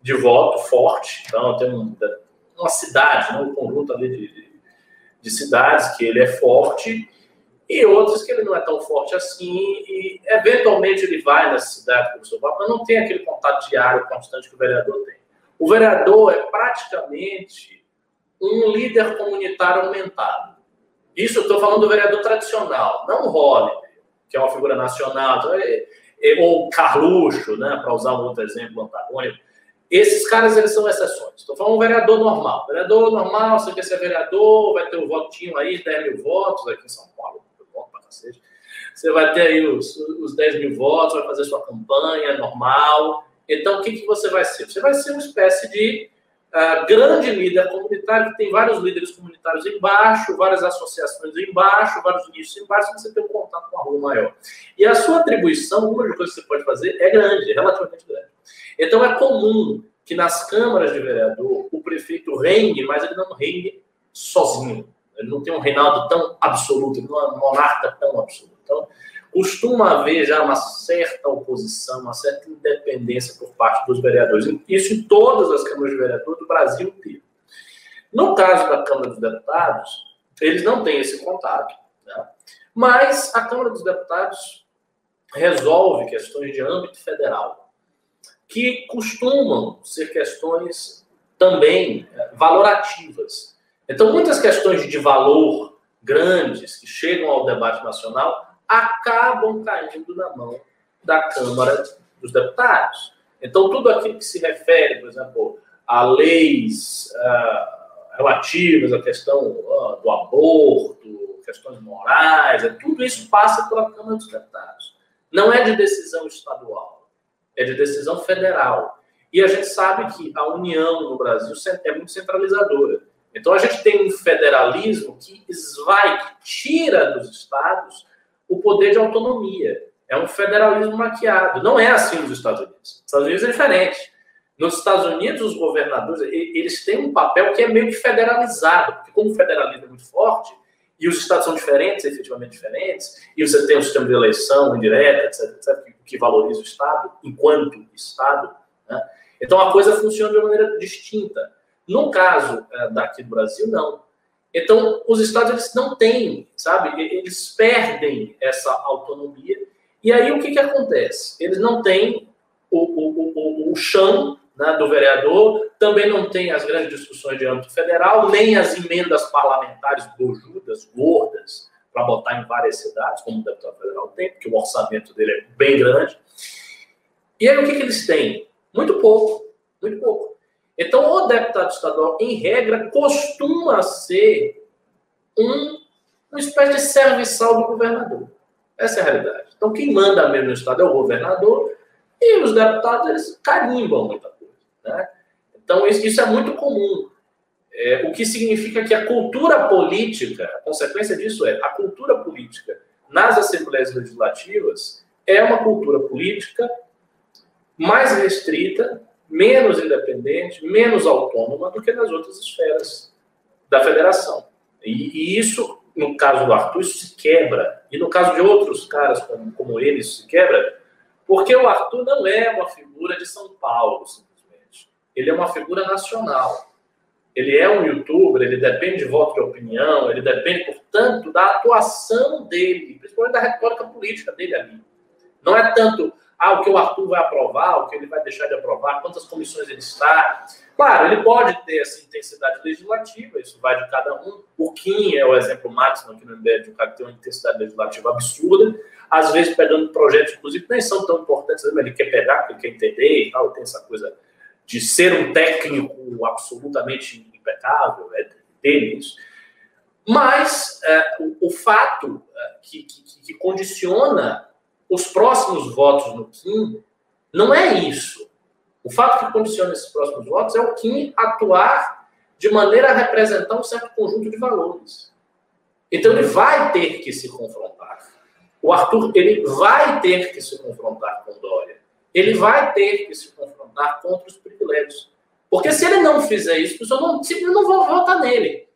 de voto forte. Então, tem um, uma cidade, né, um conjunto ali de, de cidades que ele é forte e outras que ele não é tão forte assim, e eventualmente ele vai nessa cidade com seu papo, mas não tem aquele contato diário constante que o vereador tem. O vereador é praticamente um líder comunitário aumentado. Isso eu estou falando do vereador tradicional, não o Holliday, que é uma figura nacional, então, é, é, ou Carluxo, né, para usar um outro exemplo antagônico. Esses caras, eles são exceções. Estou falando um vereador normal. Vereador normal, você quer ser vereador, vai ter um votinho aí, 10 mil votos aqui em São Paulo cacete. Você vai ter aí os, os 10 mil votos, vai fazer sua campanha normal. Então, o que, que você vai ser? Você vai ser uma espécie de grande líder comunitário, que tem vários líderes comunitários embaixo, várias associações embaixo, vários nichos embaixo, você tem um contato com a rua maior. E a sua atribuição, uma das coisas que você pode fazer, é grande, é relativamente grande. Então, é comum que nas câmaras de vereador o prefeito reine, mas ele não reine sozinho. Ele não tem um reinado tão absoluto, ele não é um monarca tão absoluto. Então, costuma haver já uma certa oposição, uma certa independência por parte dos vereadores. Isso em todas as câmaras de vereadores do Brasil inteiro. No caso da Câmara dos Deputados, eles não têm esse contato, né? mas a Câmara dos Deputados resolve questões de âmbito federal, que costumam ser questões também eh, valorativas. Então, muitas questões de valor grandes que chegam ao debate nacional acabam caindo na mão da Câmara dos Deputados. Então, tudo aquilo que se refere, por exemplo, a leis uh, relativas à questão uh, do aborto, questões morais, é, tudo isso passa pela Câmara dos Deputados. Não é de decisão estadual, é de decisão federal. E a gente sabe que a União no Brasil é muito centralizadora. Então a gente tem um federalismo que esvai, que tira dos estados o poder de autonomia. É um federalismo maquiado. Não é assim nos Estados Unidos. Nos Estados Unidos é diferente. Nos Estados Unidos, os governadores eles têm um papel que é meio que federalizado, porque como o federalismo é muito forte, e os estados são diferentes, efetivamente diferentes, e você tem um sistema de eleição indireta, etc, etc que valoriza o Estado enquanto Estado, né? então a coisa funciona de uma maneira distinta. No caso é, daqui do Brasil, não. Então, os estados eles não têm, sabe? Eles perdem essa autonomia. E aí o que, que acontece? Eles não têm o, o, o, o chão né, do vereador, também não tem as grandes discussões de âmbito federal, nem as emendas parlamentares bojudas, gordas, para botar em várias cidades, como o deputado federal tem, porque o orçamento dele é bem grande. E aí o que, que eles têm? Muito pouco, muito pouco. Então, o deputado estadual, em regra, costuma ser um, uma espécie de serviçal do governador. Essa é a realidade. Então, quem manda mesmo no estado é o governador e os deputados eles carimbam muita coisa. Né? Então, isso, isso é muito comum. É, o que significa que a cultura política, a consequência disso é a cultura política nas assembleias legislativas é uma cultura política mais restrita menos independente, menos autônoma do que nas outras esferas da federação. E, e, isso, no caso do Arthur, isso se quebra. E no caso de outros caras como, como ele, isso se quebra, porque o Arthur não é uma figura de São Paulo, simplesmente. Ele é uma figura nacional. Ele é um youtuber, ele depende de voto de opinião, ele depende, portanto, da atuação dele, principalmente da retórica política dele ali. Não é tanto ah, o que o Arthur vai aprovar, o que ele vai deixar de aprovar, quantas comissões ele está. Claro, ele pode ter essa intensidade legislativa, isso vai de cada um. O Kim é o exemplo máximo aqui no MBL de um cara que tem uma intensidade legislativa absurda, às vezes pegando projetos, inclusive, que nem são tão importantes, mas ele quer pegar, porque ele quer entender e tal, tem essa coisa de ser um técnico absolutamente impecável, é dele isso. Mas é, o, o, fato é, que, que, que condiciona os próximos votos no Kim não é isso. O fato que condiciona esses próximos votos é o Kim atuar de maneira a representar um certo conjunto de valores. Então ele vai ter que se confrontar. O Arthur ele vai ter que se confrontar com Dória. Ele vai ter que se confrontar contra os privilégios. Porque se ele não fizer isso, as não, simplesmente não vão votar nele.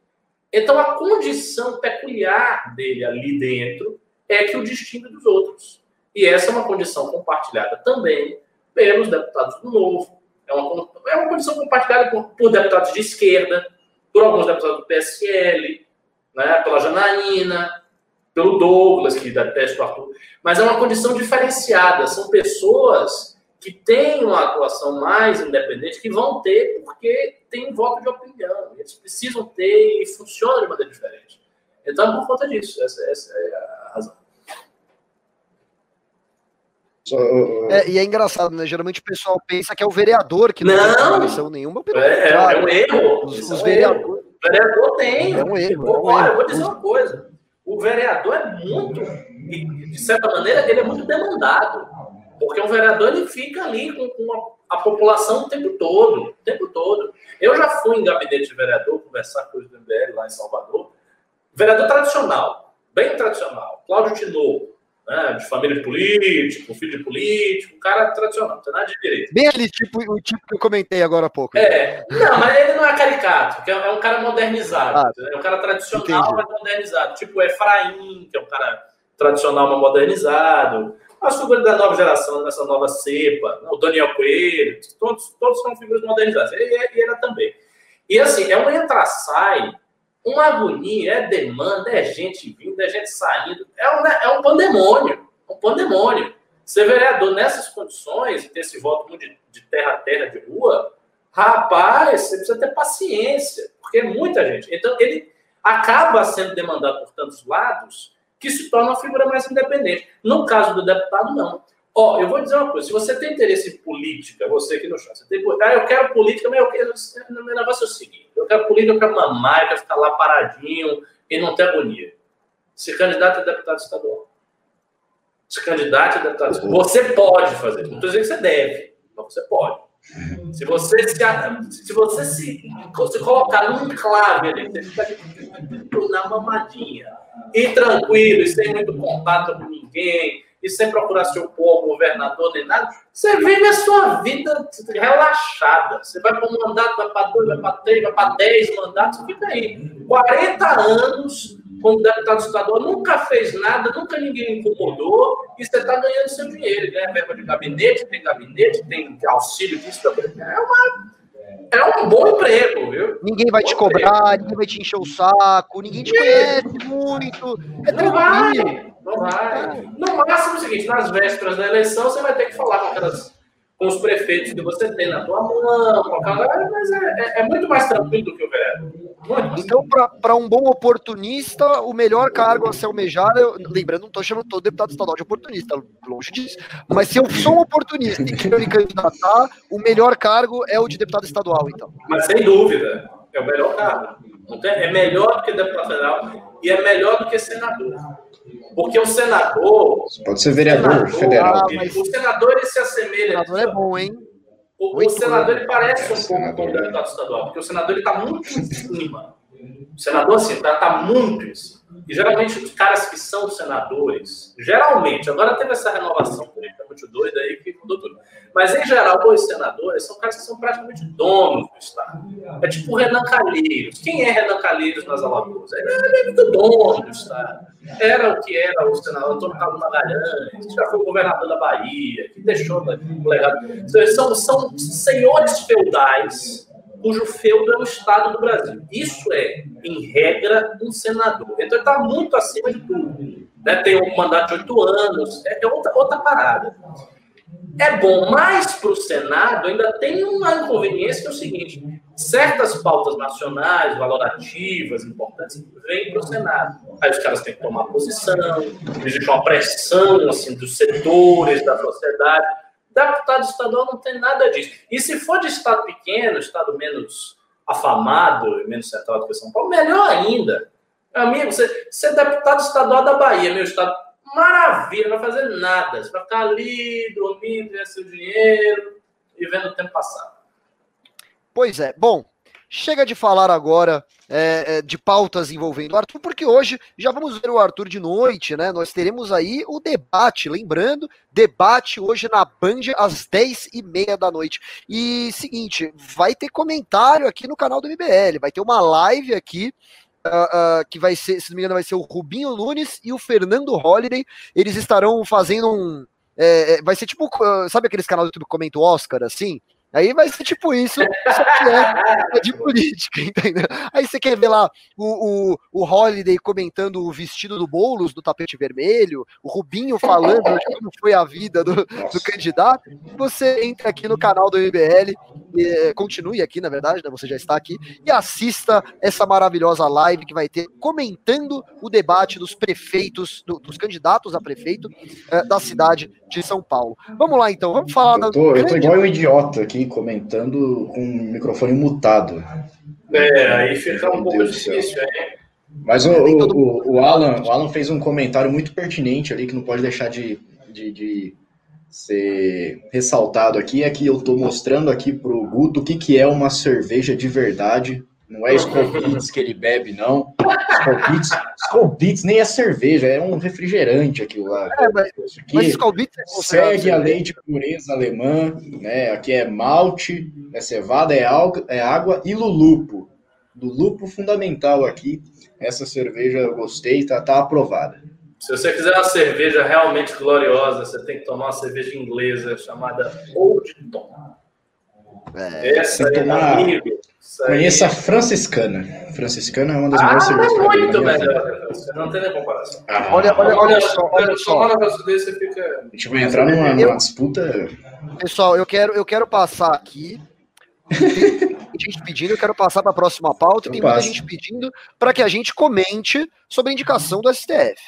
Então a condição peculiar dele ali dentro é que o destino dos outros. E essa é uma condição compartilhada também pelos deputados do Novo, É uma, é uma condição compartilhada por, por deputados de esquerda, por alguns deputados do PSL, né, pela Janaína, pelo Douglas, que detesta o Arthur. Mas é uma condição diferenciada. São pessoas que têm uma atuação mais independente, que vão ter porque tem voto de opinião. Eles precisam ter e funciona de maneira diferente. Então, por conta disso, essa, essa é a razão. É, e é engraçado, né? Geralmente o pessoal pensa que é o vereador que não, não tem comissão nenhuma. É, é, é, um erro. Os, os vereadores. O vereador tem. É um erro. É um Olha, erro. eu vou dizer uma coisa. O vereador é muito, de certa maneira, ele é muito demandado. Porque o vereador ele fica ali com, com a, a, população o tempo todo. O tempo todo. Eu já fui em gabinete de vereador conversar com os do MBL lá em Salvador. Vereador tradicional, bem tradicional. Cláudio Tinoco né, de família de político, filho de político, um cara tradicional, não tem nada de direito. Bem ali, tipo, o tipo que eu comentei agora há pouco. É, não, mas ele não é caricato, que é um cara modernizado, ah, é um cara tradicional, entendi. mas modernizado, tipo o Efraim, que é um cara tradicional, mas modernizado, as figuras da nova geração, dessa nova cepa, né, o Daniel Coelho, todos, todos são figuras modernizadas, e ele, ele também. E assim, é um entra-sai uma agonia, é demanda, é gente vindo, é gente saindo. É um, é um pandemônio. Um pandemônio. Ser vereador nessas condições, ter esse voto de, de terra a terra, de rua, rapaz, você precisa ter paciência, porque é muita gente. Então, ele acaba sendo demandado por tantos lados que se torna uma figura mais independente. No caso do deputado, não. Ó, eu vou dizer uma coisa: se você tem interesse em política, você aqui no chão, você tem. Ah, eu quero política, mas eu quero. Meu negócio é o seguinte: eu quero política, eu quero mamar, eu quero ficar lá paradinho e não ter agonia. Se candidato a deputado estadual. Se candidato a deputado estadual. Você pode fazer. Não estou dizendo que você deve, mas você pode. Se você se, se, você se, se colocar num clave ali, você fica na mamadinha, e tranquilo, e sem muito contato com ninguém e sem procurar seu povo, governador, nem nada, você vive a sua vida relaxada. Você vai para um mandato, vai para dois, vai para três, vai para dez mandatos, fica aí. 40 anos como deputado estadual, nunca fez nada, nunca ninguém incomodou, e você está ganhando seu dinheiro. Ganha verba de gabinete, tem gabinete, tem auxílio disso também. É uma é um bom emprego, viu? Ninguém vai te cobrar, emprego. ninguém vai te encher o saco, ninguém te conhece muito. É não vai, não vai. No máximo é o seguinte, nas vésperas da eleição, você vai ter que falar com aquelas com os prefeitos que você tem na tua mão, com mas é, é, é, muito mais tranquilo do que o vereador. Então, para um bom oportunista, o melhor cargo a ser almejado, eu, lembrando, não estou chamando todo deputado estadual de oportunista, longe disso, mas se eu sou um oportunista e quero me candidatar, o melhor cargo é o de deputado estadual, então. Mas sem dúvida, é o melhor cargo. É melhor do que deputado federal e é melhor do que senador. Porque o senador. Pode ser vereador senador, federal. Ah, mas... O senador ele se assemelha. O senador é bom, hein? O, o senador ele parece um pouco com o deputado estadual, porque o senador ele está muito em cima. O senador, assim, está tá muito em cima. E geralmente os caras que são senadores, geralmente, agora teve essa renovação política muito doida aí que mudou tudo. Mas em geral, os senadores são caras que são praticamente donos do Estado. É tipo Renan Calheiros. Quem é Renan Calheiros nas Alagoas? Ele é muito dono do Estado. Era o que era o senador Antônio Carlos Magalhães, que já foi governador da Bahia, que deixou o legado. São, são senhores feudais cujo feudo é o Estado do Brasil. Isso é, em regra, um senador. Então ele está muito acima de tudo. Né? Tem um mandato de oito anos, é, é outra, outra parada. É bom, mas para o Senado ainda tem uma inconveniência que é o seguinte: certas pautas nacionais, valorativas, importantes, vêm para o Senado. Aí os caras têm que tomar posição, existe uma pressão assim, dos setores da sociedade. Deputado estadual não tem nada disso. E se for de estado pequeno, estado menos afamado, menos central do que São Paulo, melhor ainda. Meu amigo, você, você é deputado estadual da Bahia, meu estado, maravilha, não vai fazer nada. Você vai ficar ali, dormindo, ganhando seu dinheiro e vendo o tempo passar. Pois é. Bom, chega de falar agora é, é, de pautas envolvendo o Arthur, porque hoje já vamos ver o Arthur de noite, né? Nós teremos aí o debate, lembrando, debate hoje na Band às 10 e meia da noite. E seguinte, vai ter comentário aqui no canal do MBL, vai ter uma live aqui. Uh, uh, que vai ser, se não me engano, vai ser o Rubinho Nunes e o Fernando Holliday. Eles estarão fazendo um. É, é vai ser tipo, uh, sabe aqueles canais do YouTube que comenta o Oscar, assim? Aí vai ser tipo isso, só que é, de política, entendeu? Aí você quer ver lá o, o, o Holiday comentando o vestido do Boulos do tapete vermelho, o Rubinho falando de como foi a vida do, do candidato, você entra aqui no canal do MBL, e, continue aqui, na verdade, né, você já está aqui, e assista essa maravilhosa live que vai ter comentando o debate dos prefeitos, do, dos candidatos a prefeito é, da cidade de São Paulo. Vamos lá então, vamos falar eu tô, da. Eu tô igual um idiota aqui comentando com o microfone mutado. É, aí fica um Meu pouco Deus difícil, hein? Mas o, o, o, Alan, o Alan fez um comentário muito pertinente ali que não pode deixar de, de, de ser ressaltado aqui. É que eu estou mostrando aqui para o Guto o que, que é uma cerveja de verdade. Não é Skull que ele bebe, não. Beats, nem é cerveja, é um refrigerante aquilo lá. É, mas, aqui mas é segue a lei de pureza alemã, né? Aqui é malte, é cevada, é, alga, é água e lulupo. Lulupo fundamental aqui. Essa cerveja eu gostei, tá, tá aprovada. Se você quiser uma cerveja realmente gloriosa, você tem que tomar uma cerveja inglesa chamada Old Tom. É, Essa aí, tomar... amigo, Conheça a franciscana. Franciscana é uma das ah, maiores cervejas. É muito melhor. Não tem nem comparação. Ah, olha, olha, olha só, olha só. Desse, fica... A gente vai entrar numa, numa disputa. Pessoal, eu quero, eu quero passar aqui. Tem gente pedindo, eu quero passar para a próxima pauta. Eu tem passo. muita gente pedindo para que a gente comente sobre a indicação do STF.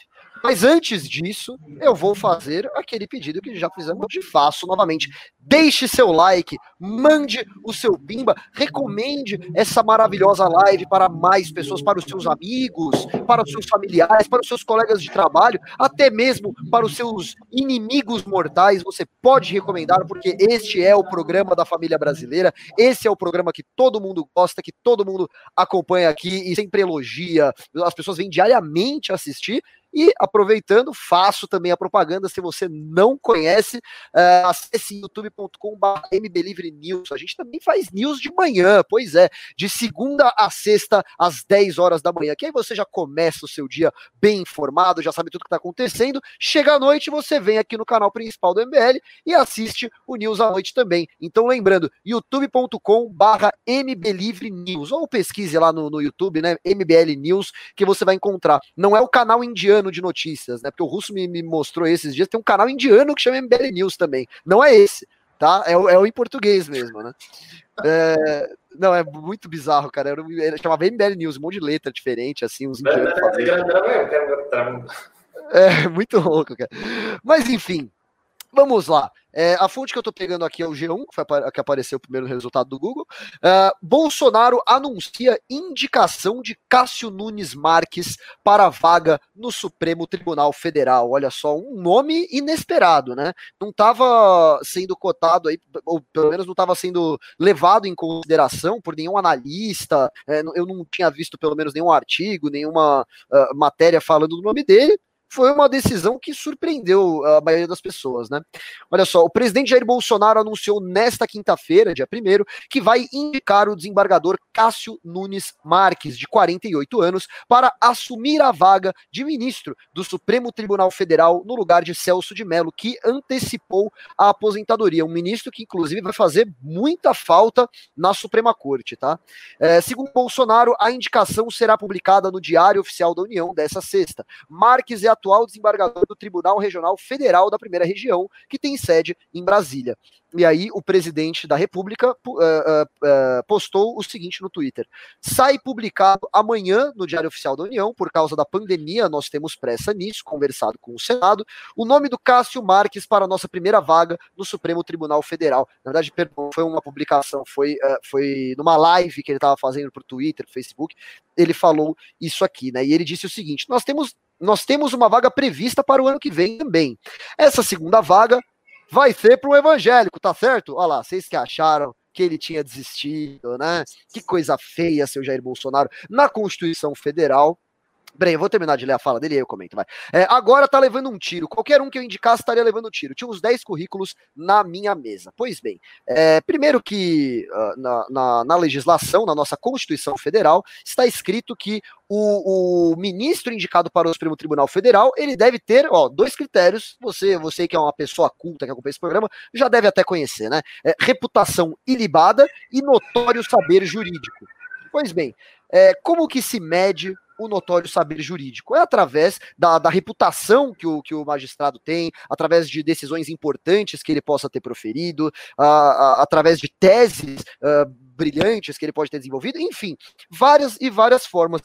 Mas antes disso, eu vou fazer aquele pedido que já fizemos de faço novamente. Deixe seu like, mande o seu bimba, recomende essa maravilhosa live para mais pessoas, para os seus amigos, para os seus familiares, para os seus colegas de trabalho, até mesmo para os seus inimigos mortais. Você pode recomendar, porque este é o programa da família brasileira, esse é o programa que todo mundo gosta, que todo mundo acompanha aqui e sempre elogia. As pessoas vêm diariamente assistir e aproveitando, faço também a propaganda. Se você não conhece, uh, acesse youtube.com.br News. A gente também faz news de manhã, pois é, de segunda a sexta, às 10 horas da manhã. Que aí você já começa o seu dia bem informado, já sabe tudo que está acontecendo. Chega à noite, você vem aqui no canal principal do MBL e assiste o News à noite também. Então, lembrando, youtube.com.br News. Ou pesquise lá no, no YouTube, né? MBL News, que você vai encontrar. Não é o canal indiano indiano de notícias, né? Porque o Russo me, me mostrou esses dias, tem um canal indiano que chama MBL News também. Não é esse, tá? É, é o em português mesmo, né? É, não, é muito bizarro, cara. Ele chamava MBL News, um monte de letra diferente, assim, uns indianos. É, muito louco, cara. Mas enfim, vamos lá. É, a fonte que eu estou pegando aqui é o G1, que, foi, que apareceu primeiro no resultado do Google. Uh, Bolsonaro anuncia indicação de Cássio Nunes Marques para vaga no Supremo Tribunal Federal. Olha só, um nome inesperado, né? Não estava sendo cotado aí, ou pelo menos não estava sendo levado em consideração por nenhum analista. É, eu não tinha visto pelo menos nenhum artigo, nenhuma uh, matéria falando do nome dele foi uma decisão que surpreendeu a maioria das pessoas, né? Olha só, o presidente Jair Bolsonaro anunciou nesta quinta-feira, dia 1 que vai indicar o desembargador Cássio Nunes Marques, de 48 anos, para assumir a vaga de ministro do Supremo Tribunal Federal no lugar de Celso de Mello, que antecipou a aposentadoria. Um ministro que, inclusive, vai fazer muita falta na Suprema Corte, tá? É, segundo Bolsonaro, a indicação será publicada no Diário Oficial da União dessa sexta. Marques é a atual desembargador do Tribunal Regional Federal da Primeira Região, que tem sede em Brasília. E aí o presidente da República uh, uh, uh, postou o seguinte no Twitter: sai publicado amanhã no Diário Oficial da União, por causa da pandemia, nós temos pressa nisso, conversado com o Senado, o nome do Cássio Marques para a nossa primeira vaga no Supremo Tribunal Federal. Na verdade, perdão, foi uma publicação, foi, foi numa live que ele estava fazendo para o Twitter, Facebook, ele falou isso aqui, né? E ele disse o seguinte: nós temos nós temos uma vaga prevista para o ano que vem também. Essa segunda vaga vai ser para o evangélico, tá certo? Olha lá, vocês que acharam que ele tinha desistido, né? Que coisa feia, seu Jair Bolsonaro. Na Constituição Federal, Bem, eu vou terminar de ler a fala dele e aí eu comento, vai. É, agora tá levando um tiro. Qualquer um que eu indicasse estaria levando um tiro. Tinha uns 10 currículos na minha mesa. Pois bem, é, primeiro que uh, na, na, na, legislação, na nossa Constituição Federal, está escrito que o, o, ministro indicado para o Supremo Tribunal Federal, ele deve ter, ó, dois critérios. Você, você que é uma pessoa culta que acompanha esse programa, já deve até conhecer, né? É, reputação ilibada e notório saber jurídico. Pois bem, é, como que se mede o notório saber jurídico? É através da, da reputação que o, que o magistrado tem, através de decisões importantes que ele possa ter proferido, a, a, através de teses uh, brilhantes que ele pode ter desenvolvido, enfim, várias e várias formas.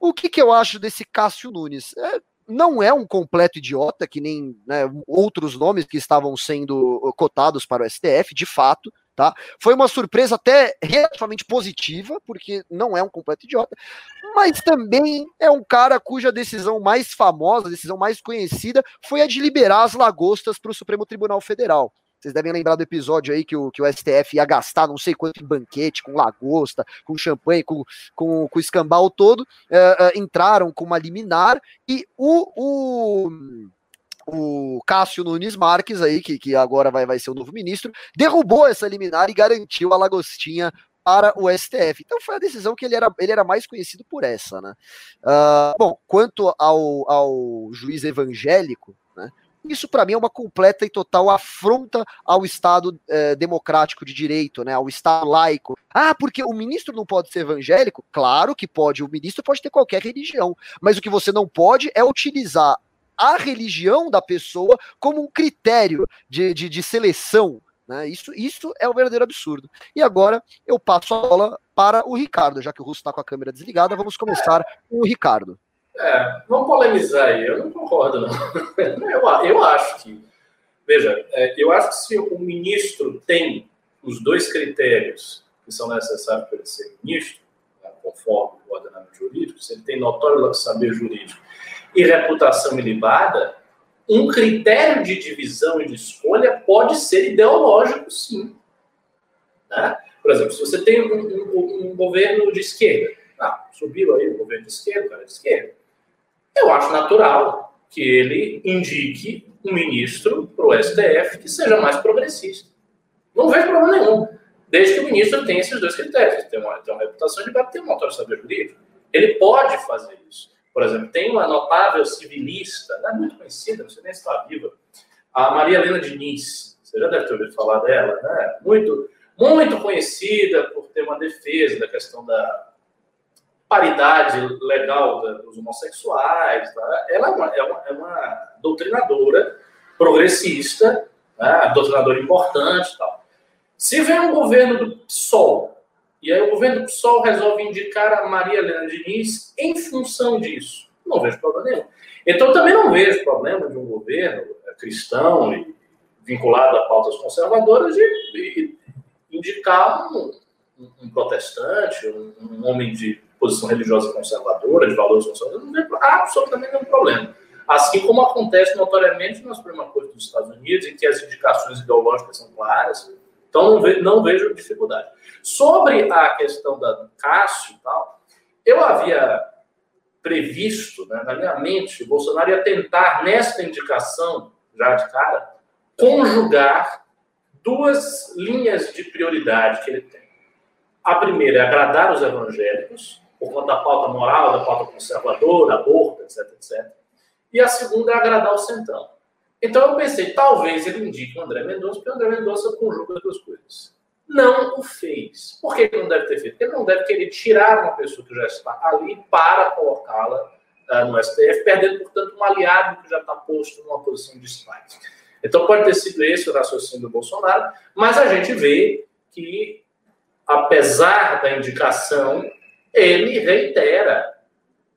O que, que eu acho desse Cássio Nunes? É, não é um completo idiota, que nem né, outros nomes que estavam sendo cotados para o STF, de fato, Tá? Foi uma surpresa até relativamente positiva, porque não é um completo idiota, mas também é um cara cuja decisão mais famosa, decisão mais conhecida, foi a de liberar as lagostas para o Supremo Tribunal Federal. Vocês devem lembrar do episódio aí que o, que o STF ia gastar não sei quanto em banquete, com lagosta, com champanhe, com, com, com escambau todo. Uh, uh, entraram com uma liminar e o, o o Cássio Nunes Marques aí, que, que agora vai, vai ser o novo ministro, derrubou essa liminar e garantiu a lagostinha para o STF. Então foi a decisão que ele era, ele era mais conhecido por essa, né? Uh, bom, quanto ao, ao juiz evangélico, né? Isso para mim é uma completa e total afronta ao Estado eh, democrático de direito, né? Ao Estado laico. Ah, porque o ministro não pode ser evangélico? Claro que pode. O ministro pode ter qualquer religião, mas o que você não pode é utilizar a religião da pessoa como um critério de, de, de seleção. Né? Isso, isso é um verdadeiro absurdo. E agora eu passo a bola para o Ricardo, já que o Russo está com a câmera desligada, vamos começar com o Ricardo. É, vamos polemizar aí, eu não concordo, não. Eu, eu acho que, veja, é, eu acho que se o ministro tem os dois critérios que são necessários para ele ser ministro, né, conforme o ordenamento jurídico, se ele tem notório saber jurídico e reputação ilibada, um critério de divisão e de escolha pode ser ideológico, sim. Né? Por exemplo, se você tem um, um, um governo de esquerda, ah, subiu aí o governo de esquerda, cara de esquerda, eu acho natural que ele indique um ministro para o STF que seja mais progressista. Não vejo problema nenhum, desde que o ministro tenha esses dois critérios, tem uma, tem uma reputação de ter um autor saber jurídico. Ele pode fazer isso. Por exemplo, tem uma notável civilista, não é muito conhecida, não sei nem se está viva, a Maria Helena Diniz. Você já deve ter ouvido falar dela, né? Muito, muito conhecida por ter uma defesa da questão da paridade legal dos homossexuais. Tá? Ela é uma, é, uma, é uma, doutrinadora progressista, né? doutrinadora importante tal. Se vem um governo do PSOL, e aí o governo do PSOL resolve indicar a Maria Helena Diniz em função disso. Não vejo problema nenhum. Então também não vejo problema de um governo é, cristão e vinculado a pautas conservadoras de, de indicar um, um protestante, um, um, homem de posição religiosa conservadora, de valores conservadores, não vejo absolutamente nenhum problema. Assim como acontece notoriamente na Suprema Corte dos Estados Unidos, em que as indicações ideológicas são claras, então não vejo, não vejo dificuldade. Sobre a questão da Cássio e tal, eu havia previsto, né, na minha mente, o Bolsonaro ia tentar, nesta indicação, já de cara, conjugar duas linhas de prioridade que ele tem. A primeira é agradar os evangélicos, por conta da pauta moral, da pauta conservadora, aborto, etc, etc. E a segunda é agradar o centrão. Então eu pensei, talvez ele indique o André Mendonça, porque o André Mendonça conjuga as duas coisas. Não o fez. Por que ele não deve ter feito? Porque ele não deve querer tirar uma pessoa que já está ali para colocá-la uh, no STF, perdendo, portanto, um aliado que já está posto numa posição de strike. Então pode ter sido esse o raciocínio do Bolsonaro, mas a gente vê que, apesar da indicação, ele reitera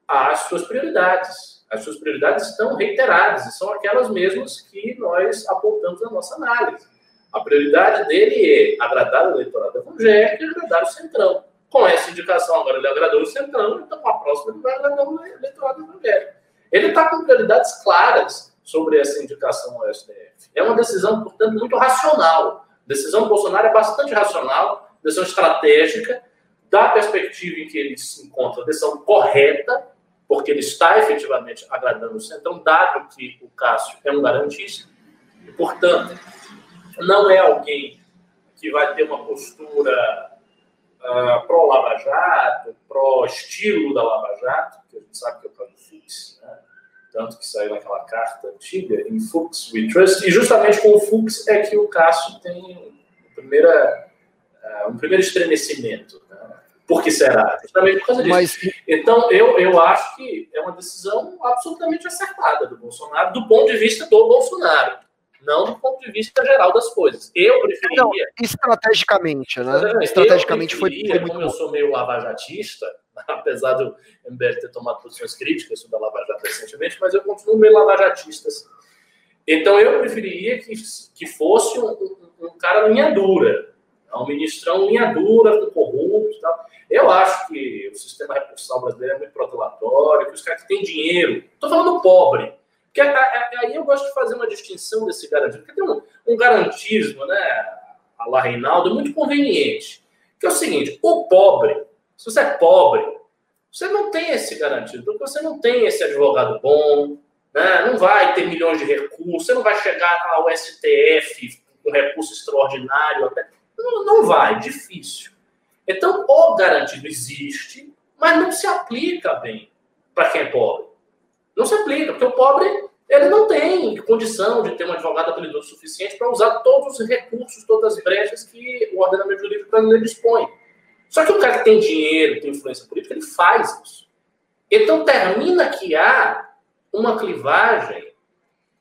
as suas prioridades as suas prioridades estão reiteradas e são aquelas mesmas que nós apontamos na nossa análise. A prioridade dele é agradar o eleitorado evangélico e agradar o centrão. Com essa indicação, agora ele agradou o centrão, então a próxima ele vai agradar o eleitorado evangélico. Ele está com prioridades claras sobre essa indicação ao STF. É uma decisão, portanto, muito racional. A decisão do Bolsonaro é bastante racional, decisão estratégica, da perspectiva em que ele se encontra, decisão correta, porque ele está efetivamente agradando o Centrão, dado que o Cássio é um garantista, e, portanto, não é alguém que vai ter uma postura uh, pró-Lava Jato, pró-estilo da Lava Jato, que a gente sabe que é o plano Fux, né? tanto que saiu naquela carta antiga, em Fux We Trust, e justamente com o Fux é que o Cássio tem primeira, uh, um primeiro estremecimento. Né? Por que será? Justamente por causa disso. Mas... Então, eu, eu acho que é uma decisão absolutamente acertada do Bolsonaro, do ponto de vista do Bolsonaro, não do ponto de vista geral das coisas. Eu preferiria. Não, estrategicamente, né? Estrategicamente foi, foi muito. Como bom. eu sou meio lavajatista, apesar do MBL ter tomado posições críticas sobre a Lava Jato recentemente, mas eu continuo meio lavajatista. Assim. Então, eu preferiria que, que fosse um, um, um cara linha dura, um ministrão linha dura, com corrupto e tal. Eu acho que o sistema recursal brasileiro é muito protelatório, que os caras que têm dinheiro. Estou falando do pobre. Porque aí eu gosto de fazer uma distinção desse garantismo. Porque tem um, um garantismo, né, a la Reinaldo, muito conveniente. Que é o seguinte: o pobre, se você é pobre, você não tem esse garantismo, porque você não tem esse advogado bom, né, não vai ter milhões de recursos, você não vai chegar ao STF com recurso extraordinário. Até, não, não vai, difícil. Então, o garantido existe, mas não se aplica bem para quem é pobre. Não se aplica, porque o pobre ele não tem condição de ter um advogado habilidoso suficiente para usar todos os recursos, todas as brechas que o ordenamento jurídico brasileiro dispõe. Só que o cara que tem dinheiro, tem influência política, ele faz isso. Então termina que há uma clivagem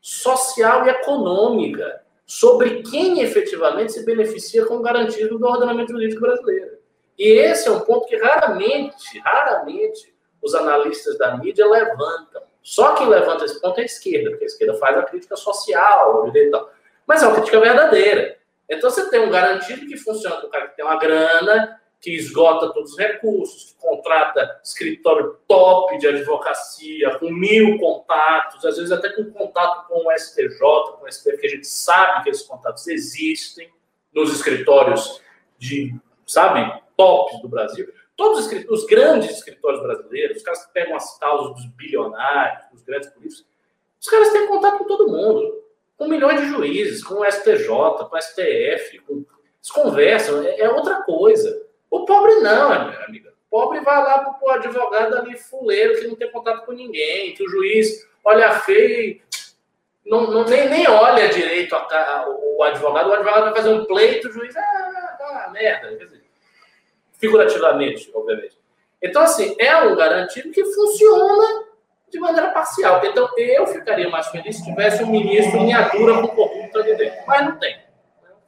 social e econômica sobre quem efetivamente se beneficia com o garantismo do ordenamento jurídico brasileiro. E esse é um ponto que raramente, raramente os analistas da mídia levantam. Só quem levanta esse ponto é a esquerda, porque a esquerda faz a crítica social. Mas é uma crítica verdadeira. Então você tem um garantido que funciona o cara que tem uma grana, que esgota todos os recursos, que contrata escritório top de advocacia, com mil contatos, às vezes até com contato com o STJ, com o STF, que a gente sabe que esses contatos existem nos escritórios de, sabe, tops do Brasil. Todos os, os grandes escritórios brasileiros, os caras que pegam as causas dos bilionários, dos grandes políticos, os caras têm contato com todo mundo, com milhões de juízes, com o STJ, com o STF, com... eles conversam, é, é outra coisa. O pobre não, minha amiga. O pobre vai lá para o advogado ali fuleiro que não tem contato com ninguém, que o juiz olha feio, não, não, nem, nem olha direito a, a, o advogado, o advogado vai fazer um pleito, o juiz, ah, ah merda. Quer dizer, figurativamente, obviamente. Então, assim, é um garantido que funciona de maneira parcial. Então, eu ficaria mais feliz se tivesse um ministro em com corrupto ali dentro. Mas não tem.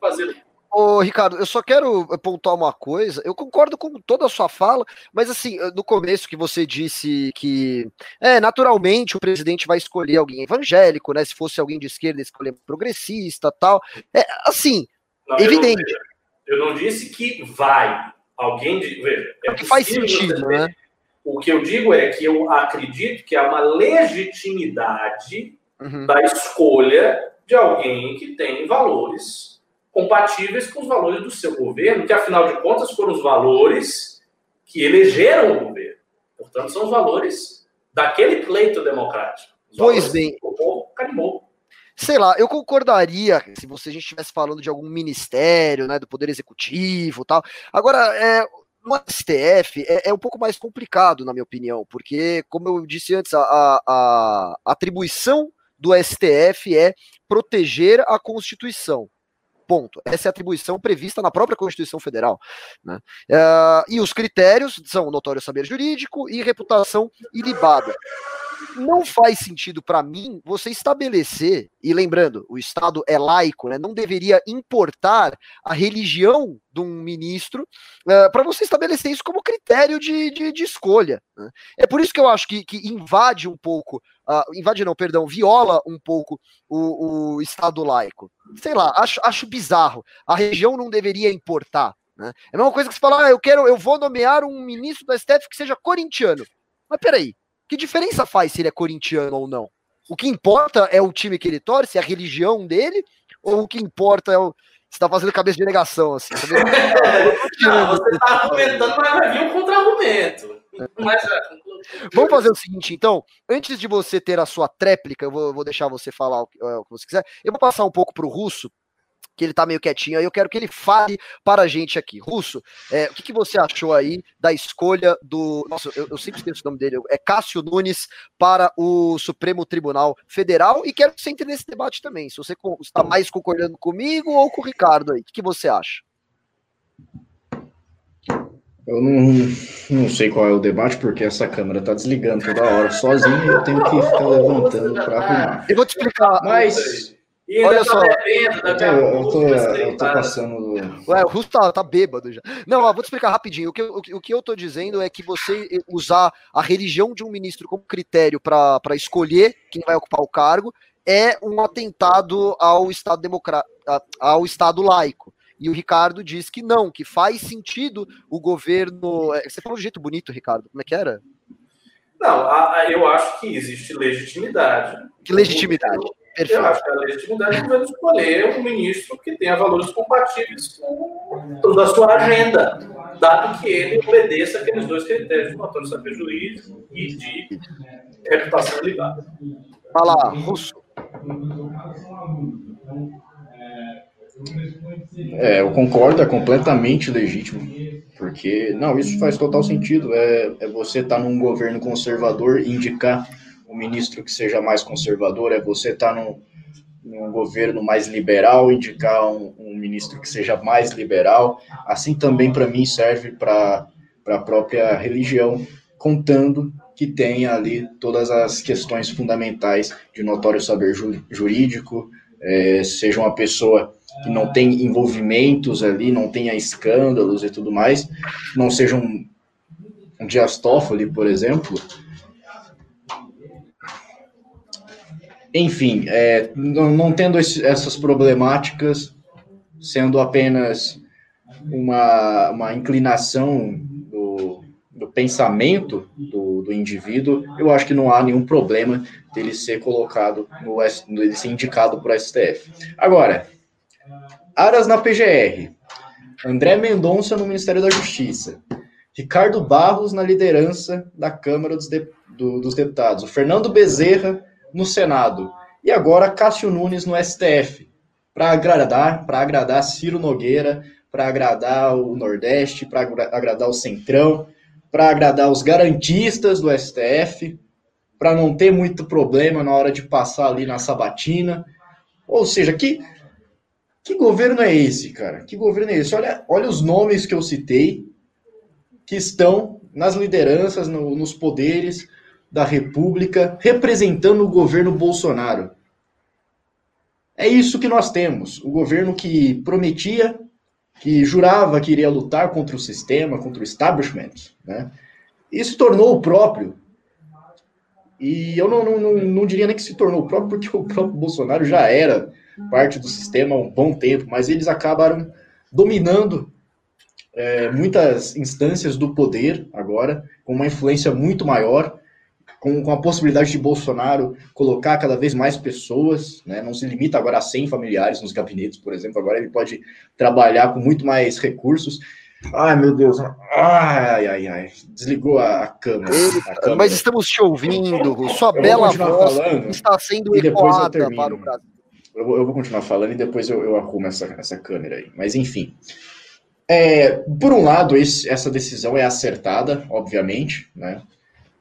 Fazer Ô, Ricardo, eu só quero pontuar uma coisa. Eu concordo com toda a sua fala, mas assim, no começo que você disse que, é, naturalmente o presidente vai escolher alguém evangélico, né? Se fosse alguém de esquerda, escolher progressista, tal. É, assim, não, evidente. Eu não, eu não, disse que vai. Alguém de, veja, é que faz sentido, né? O que eu digo é que eu acredito que há uma legitimidade uhum. da escolha de alguém que tem valores compatíveis com os valores do seu governo, que afinal de contas foram os valores que elegeram o governo. Portanto, são os valores daquele pleito democrático. Pois bem. O povo carimbou. Sei lá, eu concordaria se você a gente estivesse falando de algum ministério, né, do Poder Executivo tal. Agora, é, no STF é, é, um pouco mais complicado, na minha opinião, porque, como eu disse antes, a, a, a atribuição do STF é proteger a Constituição. Ponto. Essa é a atribuição prevista na própria Constituição Federal. Né? Uh, e os critérios são notório saber jurídico e reputação ilibada não faz sentido para mim você estabelecer, e lembrando, o Estado é laico, né, não deveria importar a religião de um ministro uh, eh, para você estabelecer isso como critério de, de, de escolha. Né? É por isso que eu acho que, que invade um pouco, uh, invade não, perdão, viola um pouco o, o Estado laico. Sei lá, acho, acho bizarro. A religião não deveria importar. Né? É a mesma coisa que você falar, ah, eu quero, eu vou nomear um ministro da STF que seja corintiano. Mas peraí, que diferença faz se ele é corintiano ou não? O que importa é o time que ele torce, é a religião dele, ou o que importa é o. Você tá fazendo cabeça de negação, assim. Tá não, você tá argumentando, mas vai vir um contra-argumento. Mas, Vamos fazer o seguinte, então. Antes de você ter a sua tréplica, eu vou, vou deixar você falar o que, o que, você quiser. Eu vou passar um pouco para o Russo, que ele tá meio quietinho aí. Eu quero que ele fale para a gente aqui. Russo, é, o que, que, você achou aí da escolha do. Nossa, eu, eu, sempre esqueço o nome dele. É Cássio Nunes para o Supremo Tribunal Federal. E quero que você entre nesse debate também. Se você está mais concordando comigo ou com o Ricardo aí. O que, que você acha? Eu não, não sei qual é o debate, porque essa câmera tá desligando toda hora sozinha e eu tenho que ficar levantando para arrumar. Eu vou te explicar. Mas. Olha só, eu tô, eu tô, eu tô passando. Ué, o Russo tá, tá bêbado já. Não, ó, vou te explicar rapidinho. O que, o, o que eu tô dizendo é que você usar a religião de um ministro como critério para escolher quem vai ocupar o cargo é um atentado ao Estado democrático, ao Estado laico. E o Ricardo diz que não, que faz sentido o governo. É, você falou de um jeito bonito, Ricardo. Como é que era? Não, a, a, eu acho que existe legitimidade. Que legitimidade? Perfeito. Eu acho que a legitimidade é o escolher um ministro que tenha valores compatíveis com toda a sua agenda, dado que ele obedeça aqueles dois critérios de notório saber juiz e de reputação ligada. Fala, Russo. É, eu concordo, é completamente legítimo. Porque, não, isso faz total sentido. É, é você estar tá num governo conservador indicar um ministro que seja mais conservador, é você estar tá num, num governo mais liberal, indicar um, um, ministro que seja mais liberal. Assim também, para mim, serve para a própria religião, contando que tenha ali todas as questões fundamentais de notório saber jurídico, é, seja uma pessoa que não tem envolvimentos ali, não tenha escândalos e tudo mais, não seja um, um por exemplo. Enfim, é, não, não, tendo esse, essas problemáticas, sendo apenas uma, uma inclinação do, do pensamento do, do indivíduo, eu acho que não há nenhum problema dele ser colocado, no, dele ser indicado para o STF. Agora, Aras na PGR, André Mendonça no Ministério da Justiça, Ricardo Barros na liderança da Câmara dos, de, do, dos Deputados, o Fernando Bezerra no Senado. E agora Cássio Nunes no STF, para agradar, para agradar Ciro Nogueira, para agradar o Nordeste, para agradar o Centrão, para agradar os garantistas do STF, para não ter muito problema na hora de passar ali na sabatina. Ou seja, que que governo é esse, cara? Que governo é esse? Olha, olha os nomes que eu citei que estão nas lideranças, no, nos poderes da República, representando o governo Bolsonaro. É isso que nós temos. O governo que prometia, que jurava que iria lutar contra o sistema, contra o establishment, né? Isso tornou o próprio. E eu não, não, não, não diria nem que se tornou o próprio, porque o próprio Bolsonaro já era parte do sistema há um bom tempo, mas eles acabaram dominando é, muitas instâncias do poder agora, com uma influência muito maior, com, com a possibilidade de Bolsonaro colocar cada vez mais pessoas, né, não se limita agora a 100 familiares nos gabinetes, por exemplo, agora ele pode trabalhar com muito mais recursos. Ai, meu Deus. Ai, ai, ai. Desligou a, câmera, a câmera. Mas estamos te ouvindo. Sua bela voz está sendo ecoada para o Brasil. Eu vou, eu vou continuar falando e depois eu, eu arrumo essa, essa câmera aí. Mas enfim. É, por um lado, essa decisão é acertada, obviamente, né?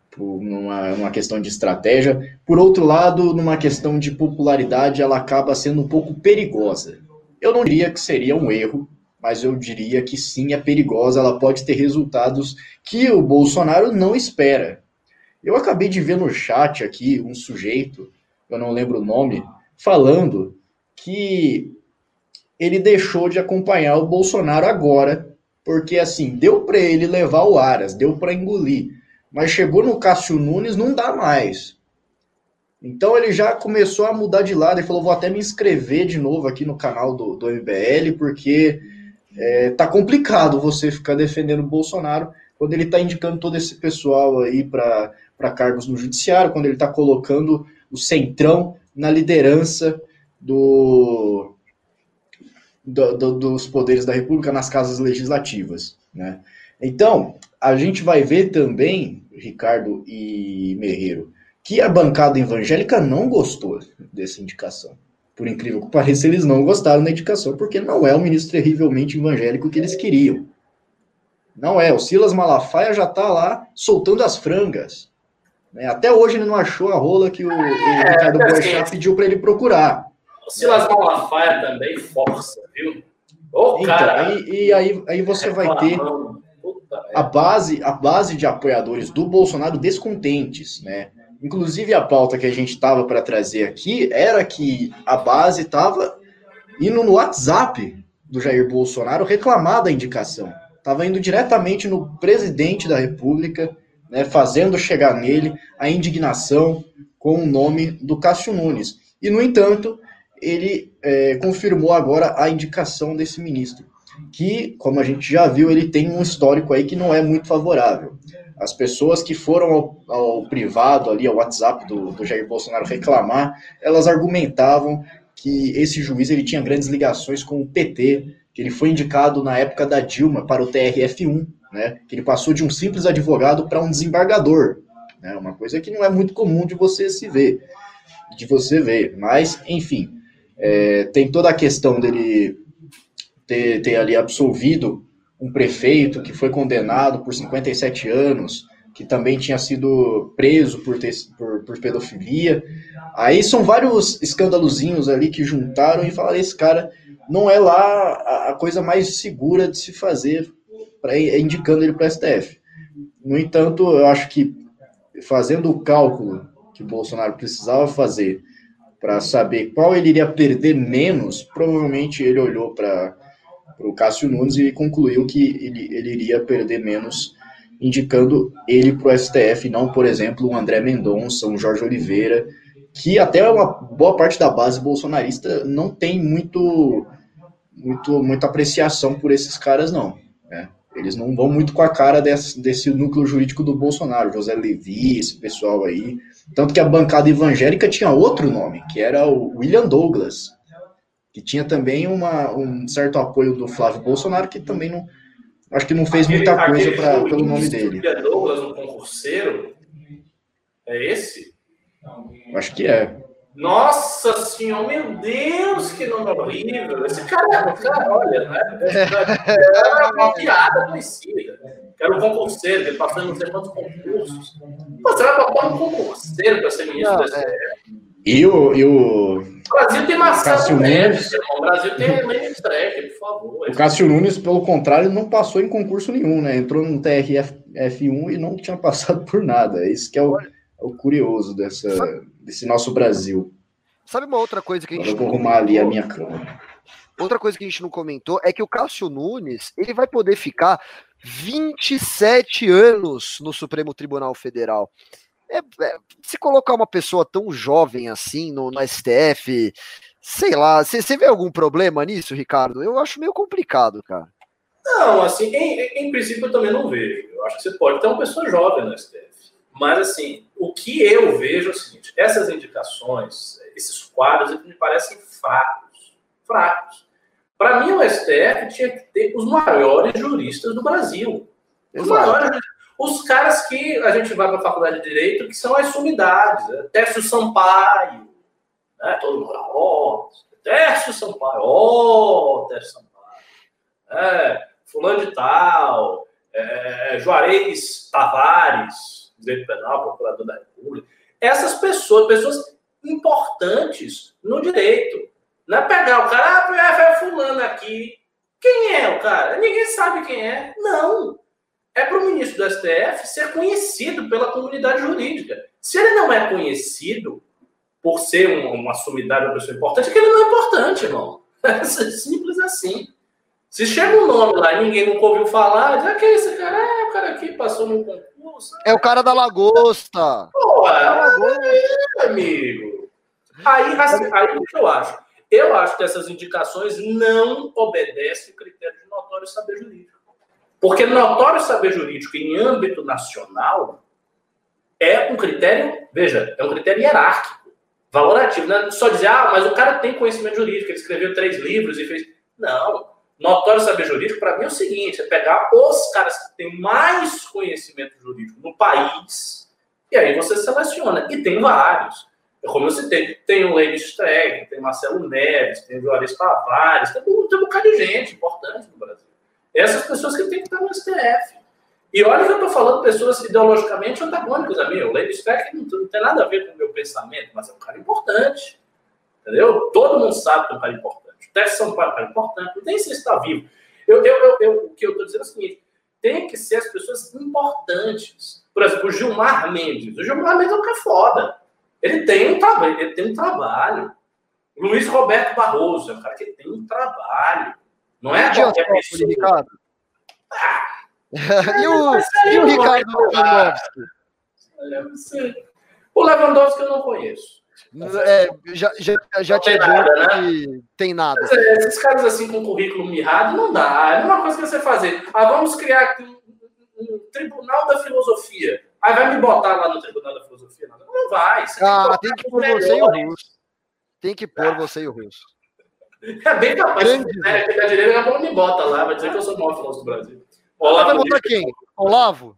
Por numa, numa questão de estratégia. Por outro lado, numa questão de popularidade, ela acaba sendo um pouco perigosa. Eu não diria que seria um erro, mas eu diria que sim, é perigosa. Ela pode ter resultados que o Bolsonaro não espera. Eu acabei de ver no chat aqui um sujeito, eu não lembro o nome, falando que ele deixou de acompanhar o Bolsonaro agora, porque assim, deu para ele levar o Aras, deu para engolir, mas chegou no Cássio Nunes, não dá mais. Então ele já começou a mudar de lado e falou: vou até me inscrever de novo aqui no canal do, do MBL, porque é, tá complicado você ficar defendendo o Bolsonaro quando ele está indicando todo esse pessoal aí para cargos no judiciário, quando ele está colocando o centrão na liderança do, do, do, dos poderes da República nas casas legislativas. Né? Então, a gente vai ver também, Ricardo e Merreiro, que a bancada evangélica não gostou dessa indicação. Por incrível que pareça, eles não gostaram da indicação, porque não é o ministro terrivelmente evangélico que eles queriam. Não é. O Silas Malafaia já está lá soltando as frangas. Né? Até hoje ele não achou a rola que o, é, o Ricardo é, Boechat pediu para ele procurar. O Silas Malafaia também força, viu? Oh, então, cara. E, e, aí, aí você é vai ter a base, a base de apoiadores do Bolsonaro descontentes, né? Inclusive a pauta que a gente estava para trazer aqui era que a base estava indo no WhatsApp do Jair Bolsonaro reclamar da indicação. Estava indo diretamente no presidente da República, né, fazendo chegar nele a indignação com o nome do Cássio Nunes. E, no entanto, ele é, confirmou agora a indicação desse ministro, que, como a gente já viu, ele tem um histórico aí que não é muito favorável. As pessoas que foram ao, ao privado, ali, ao WhatsApp do, do Jair Bolsonaro reclamar, elas argumentavam que esse juiz ele tinha grandes ligações com o PT, que ele foi indicado na época da Dilma para o TRF1, né? Que ele passou de um simples advogado para um desembargador, né? Uma coisa que não é muito comum de você se ver, de você ver. Mas, enfim, é, tem toda a questão dele ter, ter ali absolvido um prefeito que foi condenado por 57 anos, que também tinha sido preso por, ter, por, por pedofilia. Aí são vários escandalozinhos ali que juntaram e falaram: esse cara não é lá a coisa mais segura de se fazer pra, indicando ele para o STF. No entanto, eu acho que fazendo o cálculo que Bolsonaro precisava fazer para saber qual ele iria perder menos, provavelmente ele olhou para o Cássio Nunes e concluiu que ele, ele iria perder menos, indicando ele para o STF, não, por exemplo, o André Mendonça, o Jorge Oliveira, que até uma boa parte da base bolsonarista não tem muito, muito muita apreciação por esses caras, não. Né? Eles não vão muito com a cara desse, desse núcleo jurídico do Bolsonaro, José Levi, esse pessoal aí. Tanto que a bancada evangélica tinha outro nome, que era o William Douglas, que tinha também uma, um certo apoio do Flávio Bolsonaro, que também não. Acho que não fez aquele, muita coisa pra, pelo nome dele. William Douglas, um concurseiro, é esse? Acho que é. Nossa senhora, meu Deus, que nome horrível. Esse cara, cara olha, né? Era uma piada conhecida. Era um concurseiro, ele passou em não sei quantos concursos. Pô, você vai botar um concurseiro para ser ministro não, da é. E o, e o. O Brasil tem Marcelo Nunes. O Brasil tem Lenin Streck, por favor. O Cássio Nunes, pelo contrário, não passou em concurso nenhum, né? Entrou no TRF1 e não tinha passado por nada. Isso que é o, é o curioso dessa desse nosso Brasil. Sabe uma outra coisa que a gente. Eu vou arrumar ali a minha cama. Outra coisa que a gente não comentou é que o Cássio Nunes ele vai poder ficar 27 anos no Supremo Tribunal Federal. É, é, se colocar uma pessoa tão jovem assim no, no STF, sei lá, você vê algum problema nisso, Ricardo? Eu acho meio complicado, cara. Não, assim, em, em princípio eu também não vejo. Eu acho que você pode ter uma pessoa jovem no STF. Mas, assim, o que eu vejo é o seguinte: essas indicações, esses quadros, me parecem fracos. Fracos. Para mim, o STF tinha que ter os maiores juristas do Brasil. Os maiores os caras que a gente vai para a faculdade de direito, que são as sumidades, né? Tércio Sampaio, né? todo mundo, ó, oh, Tércio Sampaio, ó, oh, Tércio Sampaio, é, fulano de tal, é, Juarez Tavares, direito penal, procurador da República. Essas pessoas, pessoas importantes no direito. Não é pegar o cara, ah, é fulano aqui. Quem é o cara? Ninguém sabe quem é. Não. É para o ministro do STF ser conhecido pela comunidade jurídica. Se ele não é conhecido por ser uma, uma sumidade, uma pessoa importante, é que ele não é importante, irmão. É simples assim. Se chega um nome lá e ninguém nunca ouviu falar, diz, ah, que é esse cara? É o cara aqui passou num concurso. É o cara da lagosta. É, é, amigo. Aí, assim, aí o que eu acho? Eu acho que essas indicações não obedecem o critério de notório saber jurídico. Porque notório saber jurídico em âmbito nacional é um critério, veja, é um critério hierárquico, valorativo. Não é só dizer, ah, mas o cara tem conhecimento jurídico, ele escreveu três livros e fez. Não. Notório saber jurídico, para mim, é o seguinte: é pegar os caras que têm mais conhecimento jurídico no país, e aí você seleciona. E tem vários. É como eu citei, tem o Lênin Stregg, tem Marcelo Neves, tem o Juarez Tavares, tem, tem um bocado de gente importante no Brasil. Essas pessoas que têm que estar no STF. E olha que eu estou falando pessoas ideologicamente antagônicas a mim. O Lênin Stregg não, não tem nada a ver com o meu pensamento, mas é um cara importante. Entendeu? Todo mundo sabe que é um cara importante. O Teste São Paulo um cara importante. Não tem se está vivo. Eu, eu, eu, o que eu estou dizendo é o seguinte: tem que ser as pessoas importantes. Por exemplo, o Gilmar Mendes. O Gilmar Mendes é um cara foda. Ele tem um trabalho, ele tem um trabalho. Luiz Roberto Barroso é um cara que tem um trabalho. Não é qualquer pessoa. Ricardo. Ah, e, o, e o Ricardo Lewandowski? O Lewandowski eu não conheço. É, já, já, já te adianto né? que tem nada. É, esses caras assim com currículo mirrado não dá. É uma coisa que você fazer. Ah, vamos criar aqui um, um, um tribunal da filosofia. Aí vai me botar lá no tribunal da filosofia? Não, não vai. ah, tem que pôr você e o russo. Tem que pôr ah. você e o russo. É bem capaz. Grande, né? Que da direita não me bota lá, vai dizer que eu sou o maior filósofo do Brasil. Olavo vai botar quem? Olavo?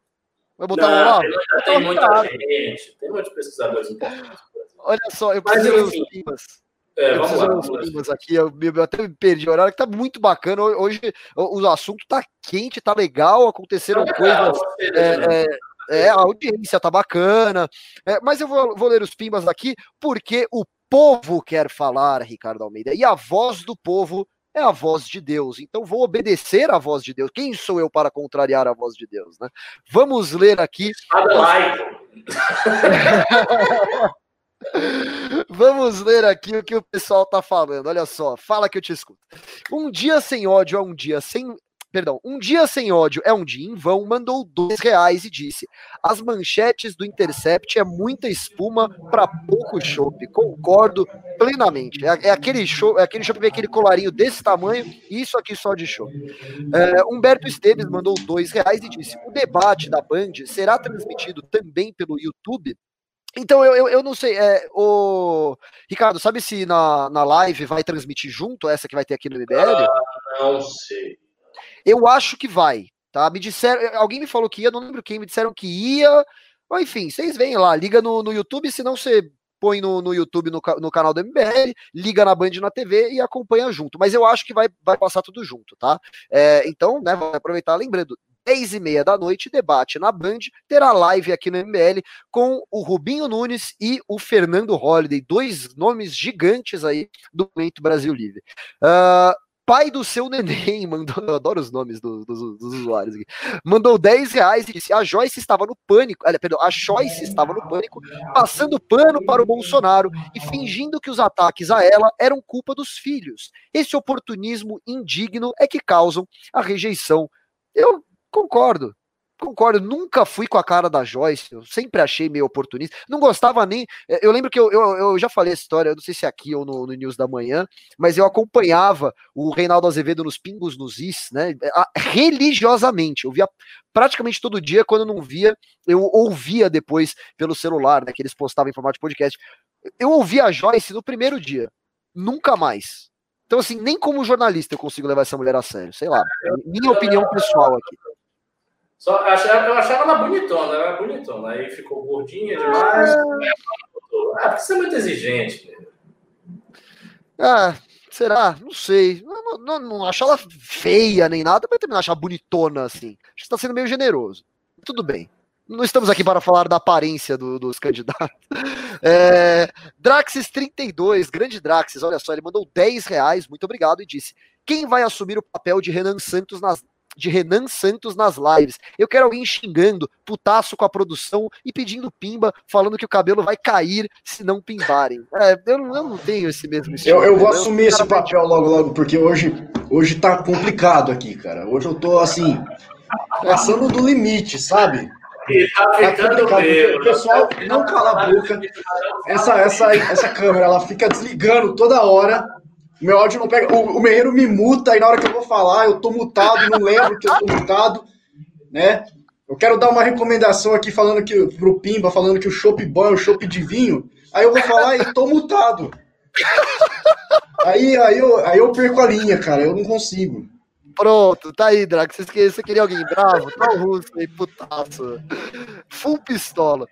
Vai botar não, o Olavo? Tem, tem muita gente, tem muitos pesquisadores importantes. Olha só, eu preciso ver os temas. É, vamos lá, vamos aqui, eu, eu, até me perdi o horário, que tá muito bacana. Hoje o, o assunto tá quente, tá legal, aconteceram é coisas. É, é, é, a audiência tá bacana. É, mas eu vou, vou ler os pimbas aqui, porque o povo quer falar, Ricardo Almeida. E a voz do povo é a voz de Deus. Então vou obedecer à voz de Deus. Quem sou eu para contrariar a voz de Deus, né? Vamos ler aqui. Vamos ler aqui o que o pessoal tá falando. Olha só, fala que eu te escuto. Um dia sem ódio é um dia sem perdão, um dia sem ódio é um dia em vão, mandou dois reais e disse: as manchetes do Intercept é muita espuma para pouco chope. Concordo plenamente. É, é aquele show, é aquele chope aquele colarinho desse tamanho, isso aqui só de show. É, Humberto Esteves mandou dois reais e disse: o debate da Band será transmitido também pelo YouTube. Então, eu, eu, eu, não sei, é, o... Ricardo, sabe se na, na live vai transmitir junto essa que vai ter aqui no MBL? Ah, não sei. Eu acho que vai, tá? Me disseram, eh, alguém me falou que ia, não lembro quem, me disseram que ia. Ou, enfim, vocês veem lá, liga no, no YouTube, se não você põe no, no YouTube, no, no, canal do MBL, liga na Band na TV e acompanha junto. Mas eu acho que vai, vai passar tudo junto, tá? É, então, né, vou aproveitar lembrando, 10 e meia da noite, debate na Band, terá live aqui no MBL com o Rubinho Nunes e o Fernando Holliday, dois nomes gigantes aí do momento Brasil Livre. Uh, pai do seu neném, mandou, eu adoro os nomes do, do, dos usuários aqui, mandou 10 reais e disse, a Joyce estava no pânico, olha, perdão, a Joyce estava no pânico, passando pano para o Bolsonaro e fingindo que os ataques a ela eram culpa dos filhos. Esse oportunismo indigno é que causam a rejeição. Eu concordo, concordo, nunca fui com a cara da Joyce, eu sempre achei meio oportunista, não gostava nem, eh, eu lembro que eu, eu, eu já falei essa história, eu não sei se é aqui ou no, no, News da Manhã, mas eu acompanhava o Reinaldo Azevedo nos Pingos nos Is, né, religiosamente, eu via praticamente todo dia, quando não via, eu ouvia depois pelo celular, né, que eles postavam em formato de podcast, eu ouvia a Joyce no primeiro dia, nunca mais, então, assim, nem como jornalista eu consigo levar essa mulher a sério. Sei lá. Minha opinião pessoal aqui. Só, achava, eu achava ela bonitona, ela era bonitona. Aí ficou gordinha demais. Ah, ah porque você é muito exigente. Né? Ah, será? Não sei. Não, não, não acho ela feia nem nada, mas também não acho ela bonitona assim. Acho que está sendo meio generoso. Tudo bem. Não estamos aqui para falar da aparência do, dos candidatos. É, Draxis32, grande Draxis, olha só, ele mandou 10 reais, muito obrigado, e disse: quem vai assumir o papel de Renan Santos nas, de Renan Santos nas lives. Eu quero alguém xingando, putaço com a produção e pedindo pimba, falando que o cabelo vai cair se não pimbarem. É, eu, não, eu não tenho esse mesmo estilo. Eu, eu vou assumir esse papel logo, logo, porque hoje, hoje tá complicado aqui, cara. Hoje eu tô assim, passando do limite, sabe? E tá ficando tá O pessoal não cala a boca. Essa, essa, essa câmera, ela fica desligando toda hora. Meu áudio não pega. O, o Merreiro me muta e na hora que eu vou falar, eu tô mutado, não lembro que eu tô mutado, né? Eu quero dar uma recomendação aqui falando que pro Pimba, falando que o chopp bom é o chopp de vinho. Aí eu vou falar e tô mutado. Aí, aí, eu, aí eu perco a linha, cara. Eu não consigo. Pronto, tá aí, Draco. Você você queria alguém bravo? Tá o russo aí, putaço. Full pistola.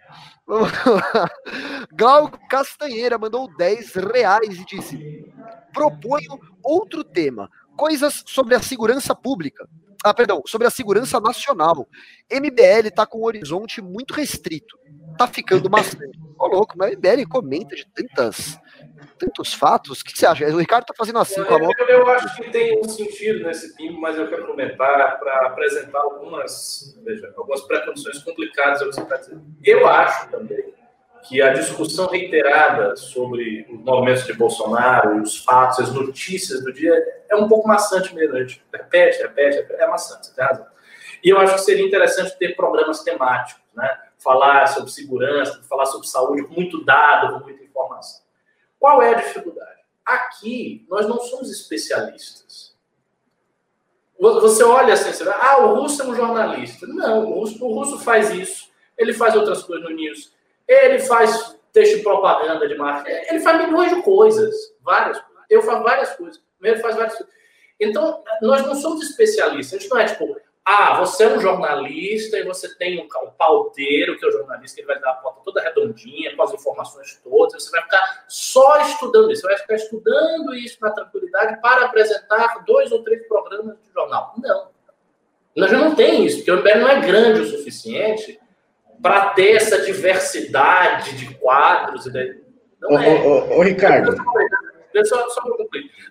Glauco Castanheira mandou 10 reais e disse: proponho outro tema. Coisas sobre a segurança pública. Ah, perdão, sobre a segurança nacional. MBL tá com um horizonte muito restrito. Tá ficando maçante. Ô, louco, mas MBL comenta de tantas tantos fatos. O que você acha? O Ricardo tá fazendo assim com a mão. Eu, eu, acho que tem um sentido nesse pimbo, mas eu quero comentar para apresentar algumas, veja, algumas pré-condições complicadas. Eu acho também que a discussão reiterada sobre os movimentos de Bolsonaro, os fatos, as notícias do dia, é um pouco maçante mesmo. A gente repete, repete, repete é maçante, você tem razão. E eu acho que seria interessante ter programas temáticos, né? Falar sobre segurança, falar sobre saúde, com muito dado, com muita informação. Qual é a dificuldade? Aqui, nós não somos especialistas. Você olha assim, você vai, ah, o russo é um jornalista. Não, o russo, o russo faz isso. Ele faz outras coisas no News. Ele faz texto de propaganda de marketing. Ele faz milhões de coisas. Várias coisas. Eu faço várias coisas. Ele faz várias coisas. Então, nós não somos especialistas. A gente não é tipo, ah, você é um jornalista e você tem um, pauteiro, que é o jornalista, que ele vai dar a porta toda redondinha, com as informações todas. Você vai ficar só estudando isso. Você vai ficar estudando isso na tranquilidade para apresentar dois ou três programas de jornal. Não. Nós já não tem isso, porque o MBL não é grande o suficiente para ter essa diversidade de quadros. Não é. Ô, ô, ô Ricardo. Só, só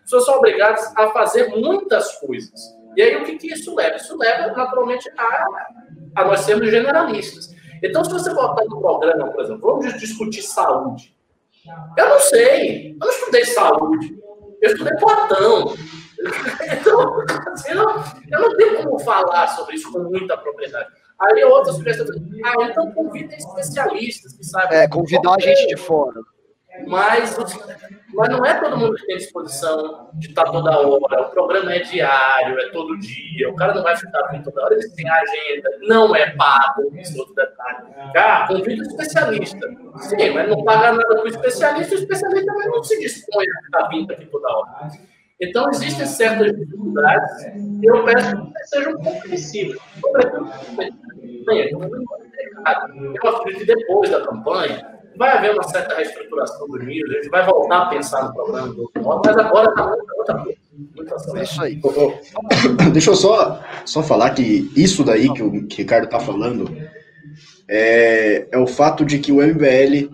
pessoas são obrigadas a fazer muitas coisas. E aí o que, que isso leva? Isso leva, naturalmente, a, a nós sermos generalistas. Então, se você botar no programa, por exemplo, vamos discutir saúde. Eu não sei, eu não estudei saúde, eu estudei Platão. Então, assim, eu, não, eu não tenho como falar sobre isso com muita propriedade. Aí outras pessoas ah, então convidem especialistas que sabem. É, convidar a gente de fora. Mas, mas não é todo mundo que tem disposição de estar toda hora. O programa é diário, é todo dia. O cara não vai ficar aqui toda hora. Eles têm a agenda, não é pago. Esse outro detalhe. Ah, convida um especialista. Sim, mas não paga nada para o especialista. O especialista também não se dispõe a ficar vindo aqui toda hora. Então, existem certas dificuldades e eu peço que sejam compreensíveis. Sobretudo, eu acredito que depois da campanha, vai haver uma certa reestruturação do nível, a gente vai voltar a pensar no programa do outro modo, mas agora está outra coisa. É isso aí. Deixa eu só, só falar que isso daí que o Ricardo está falando é, é o fato de que o MBL,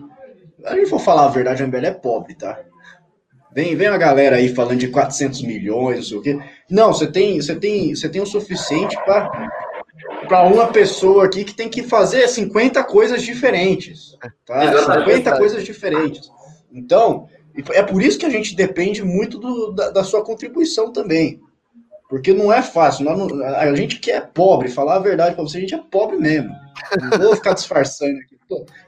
a gente for falar a verdade, o MBL é pobre, tá? Vem, vem a galera aí falando de 400 milhões, não sei o quê. Não, você tem, você tem, você tem o suficiente para para uma pessoa aqui que tem que fazer 50 coisas diferentes. Tá? 50 coisas diferentes. Então, é por isso que a gente depende muito do, da, da, sua contribuição também. Porque não é fácil. Não, a gente que é pobre, falar a verdade para você, a gente é pobre mesmo. Não vou ficar disfarçando aqui.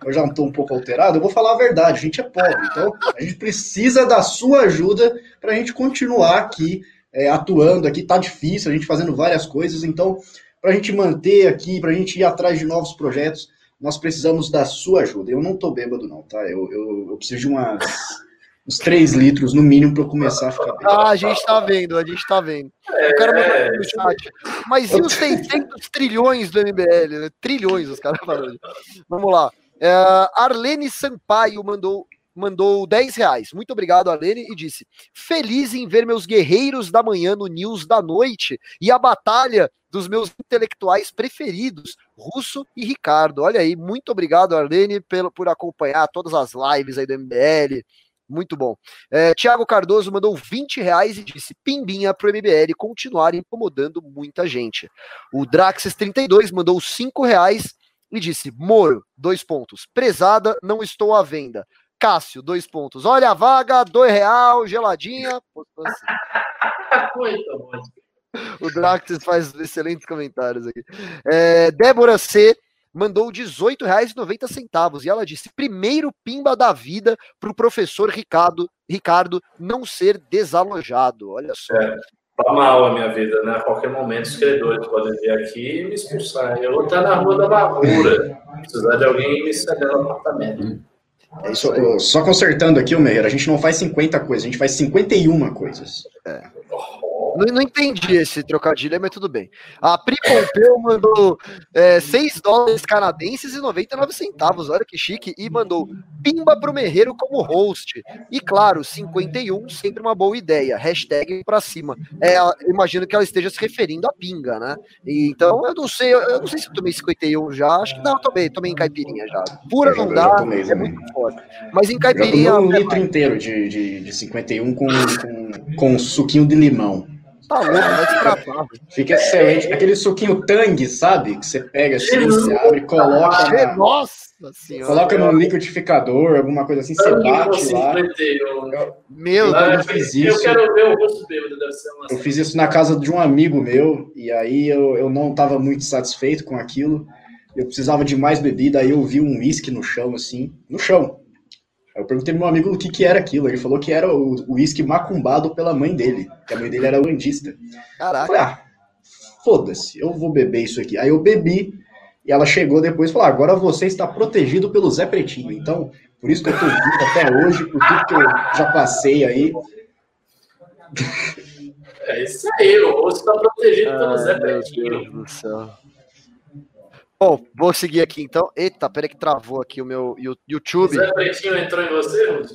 Eu já estou um pouco alterado, eu vou falar a verdade, a gente é pobre. Então, a gente precisa da sua ajuda para a gente continuar aqui é, atuando aqui. Tá difícil, a gente fazendo várias coisas. Então, para a gente manter aqui, para a gente ir atrás de novos projetos, nós precisamos da sua ajuda. Eu não estou bêbado, não, tá? Eu, eu, eu preciso de umas, uns 3 litros no mínimo para começar a ficar bêbado. Ah, a gente está vendo, a gente está vendo. Eu quero mandar no chat. Mas e os 600 trilhões do MBL? Né? Trilhões, os caras falando. Vamos lá. É, Arlene Sampaio mandou mandou 10 reais. Muito obrigado, Arlene, e disse: Feliz em ver meus guerreiros da manhã no News da noite e a batalha dos meus intelectuais preferidos, Russo e Ricardo. Olha aí, muito obrigado, Arlene, pelo, por acompanhar todas as lives aí do MBL. Muito bom. É, Tiago Cardoso mandou 20 reais e disse: Pimbinha pro MBL continuar incomodando muita gente. O Draxes32 mandou 5 reais e disse: Moro, dois pontos. Prezada, não estou à venda. Cássio, dois pontos. Olha a vaga, dois real, geladinha. Muito bom. O Draxis faz excelentes comentários aqui. É, Débora C mandou R$18,90 e ela disse: primeiro pimba da vida para o professor Ricardo, Ricardo não ser desalojado. Olha só. É, tá mal a minha vida, né? A qualquer momento os credores podem vir aqui e me expulsar. Eu vou estar na rua da Bravura, precisar de alguém me ceder no apartamento. É isso só, consertando aqui, o Meir, a gente não faz 50 coisas, a gente faz 51 coisas. É. Não, não, entendi esse trocadilho, mas tudo bem. A Pri Pompeu mandou é, 6 dólares canadenses e 99 centavos, olha que chique, e mandou pimba pro Merreiro como host. E claro, 51, sempre uma boa ideia. Hashtag pra cima. É, imagino que ela esteja se referindo a pinga, né? E, então, eu não sei, eu não sei se eu tomei 51 já, acho que não, tomei, tomei em caipirinha já. Pura não dá, tomei, é muito forte. Mas em caipirinha. um litro inteiro de, de, de 51 com, com, com suquinho de limão. Tá louco, vai descrapar. Fica excelente. Aquele suquinho tangue, sabe? Que você pega assim, você abre, coloca. Na... Nossa senhora. Coloca no liquidificador, alguma coisa assim, você bate lá. Meu Deus, eu fiz isso. Eu quero ver o rosto bêbado, deve ser uma. Eu fiz isso na casa de um amigo meu, e aí eu, eu não estava muito satisfeito com aquilo. Eu precisava de mais bebida, aí eu vi um uísque no chão, assim, no chão. Eu perguntei pro meu amigo o que, que era aquilo. Ele falou que era o uísque macumbado pela mãe dele, que a mãe dele era bandista. Caraca. Eu falei, ah, foda-se, eu vou beber isso aqui. Aí eu bebi, e ela chegou depois e falou: ah, agora você está protegido pelo Zé Pretinho. Então, por isso que eu estou vivo até hoje, por tudo que eu já passei aí. É isso aí, você está protegido pelo Zé Pretinho. Meu Deus do céu. Bom, vou seguir aqui então. Eita, peraí que travou aqui o meu YouTube. O Zé Pretinho entrou em você, Ruth?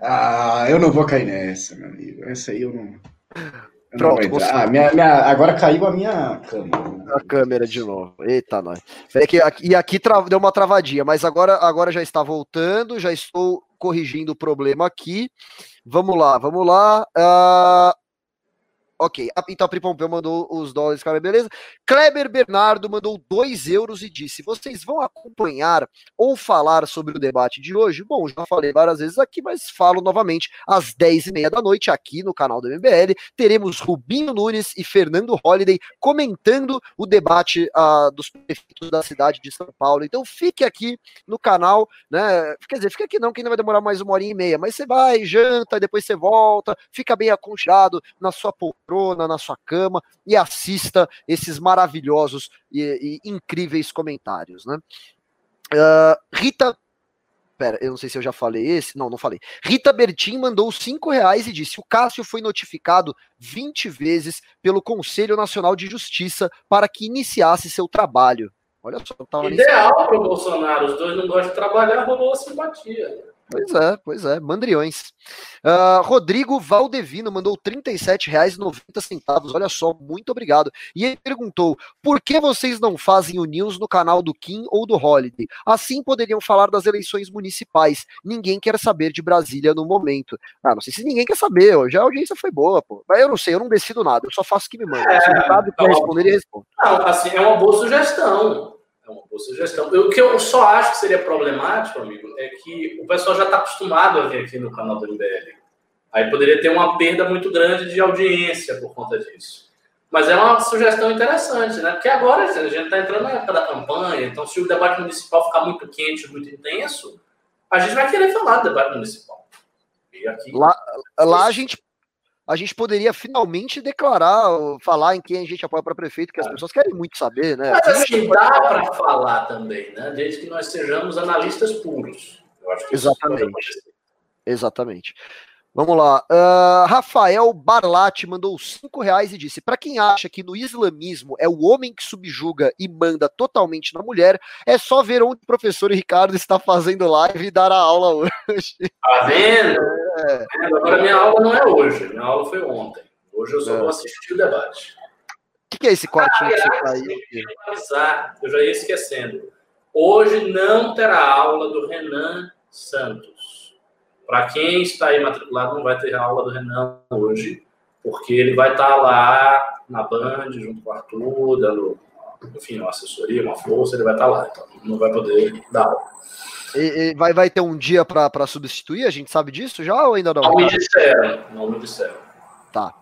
Ah, eu não vou cair nessa, meu amigo. Essa aí eu não. Eu Pronto. Não ah, minha, minha, agora caiu a minha câmera. A câmera de novo. Eita, nós. Peraí que, e aqui tra... deu uma travadinha, mas agora, agora já está voltando, já estou corrigindo o problema aqui. Vamos lá, vamos lá. Uh, Ok, então a Pri Pompeu mandou os dólares, cara, beleza. Kleber Bernardo mandou 2 euros e disse: Vocês vão acompanhar ou falar sobre o debate de hoje? Bom, já falei várias vezes aqui, mas falo novamente. Às 10h30 da noite, aqui no canal do MBL, teremos Rubinho Nunes e Fernando Holliday comentando o debate uh, dos prefeitos da cidade de São Paulo. Então fique aqui no canal, né? Quer dizer, fica aqui não, que ainda vai demorar mais uma hora e meia, mas você vai, janta, depois você volta, fica bem aconchegado na sua poltrona poltrona, na sua cama e assista esses maravilhosos e, e incríveis comentários, né? Uh, Rita Pera, eu não sei se eu já falei esse. Não, não falei. Rita Bertin mandou cinco reais e disse: o Cássio foi notificado 20 vezes pelo Conselho Nacional de Justiça para que iniciasse seu trabalho. Olha só, Ideal para o Bolsonaro. Os dois não gostam de trabalhar, rolou a simpatia. Pois é, pois é, mandriões. Uh, Rodrigo Valdevino mandou R$ 37,90. Olha só, muito obrigado. E ele perguntou: por que vocês não fazem o news no canal do Kim ou do Holiday? Assim poderiam falar das eleições municipais. Ninguém quer saber de Brasília no momento. Ah, não sei se ninguém quer saber, já a audiência foi boa, pô. Mas eu não sei, eu não decido nada, eu só faço o que me manda. É, Se sabe que responder, ele responde. Não, assim, é uma boa sugestão uma boa sugestão. o que eu só acho que seria problemático, amigo, é que o pessoal já está acostumado a vir aqui no canal do MBL. Aí poderia ter uma perda muito grande de audiência por conta disso. Mas é uma sugestão interessante, né? Porque agora a gente está entrando na época da campanha, então se o debate municipal ficar muito quente, muito intenso, a gente vai querer falar do debate municipal. Aqui, lá, lá a gente a gente poderia finalmente declarar, falar em quem a gente apoia para prefeito, que as pessoas querem muito saber, né? Mas assim, dá para falar também, né? Desde que nós sejamos analistas puros. Exatamente. Exatamente. Vamos lá. Uh, Rafael Barlatti mandou cinco reais e disse: para quem acha que no islamismo é o homem que subjuga e manda totalmente na mulher, é só ver onde o professor Ricardo está fazendo live e dar a aula hoje. Tá vendo? É. Agora minha aula não é hoje, minha aula foi ontem. Hoje eu só é. vou assistir o debate. O que, que, é esse cortinho ah, que você tá aí? Eu já ia esquecendo. Hoje não terá aula do Renan Santos. Para quem está aí matriculado, não vai ter aula do Renan hoje, porque ele vai estar lá na Band, junto com o Arthur, dando, enfim, uma assessoria, uma força, ele vai estar lá. Então, não vai poder dar aula. E, e vai, vai ter um dia para substituir? A gente sabe disso já ou ainda não? Não me disseram. Não me disseram. Tá.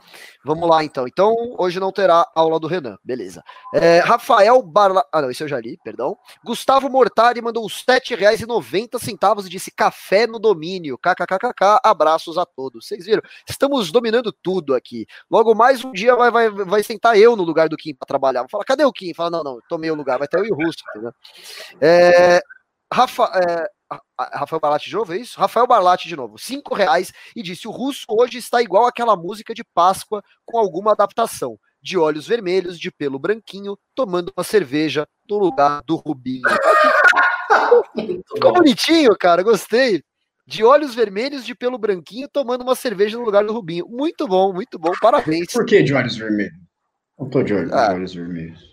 Vamos lá, então. Então, hoje não terá aula do Renan. Beleza. É, Rafael Barla... Ah, não, esse eu já li, perdão. Gustavo Mortari mandou R$ 7,90 e disse café no domínio. KKKKK, abraços a todos. Vocês viram? Estamos dominando tudo aqui. Logo mais um dia vai, vai, vai sentar eu no lugar do Kim para trabalhar. Vou falar, cadê o Kim? Fala, não, não, tomei o lugar. Vai ter eu e o Russo, entendeu? É, Rafa, é, Rafael Barlatti de novo, é isso? Rafael Barlatti de novo, cinco reais e disse: o russo hoje está igual aquela música de Páscoa com alguma adaptação. De olhos vermelhos, de pelo branquinho, tomando uma cerveja no lugar do Rubinho. Ficou bonitinho, cara, gostei. De olhos vermelhos, de pelo branquinho, tomando uma cerveja no lugar do Rubinho. Muito bom, muito bom, parabéns. Por que de olhos vermelhos? Não tô de olhos, ah. de olhos vermelhos.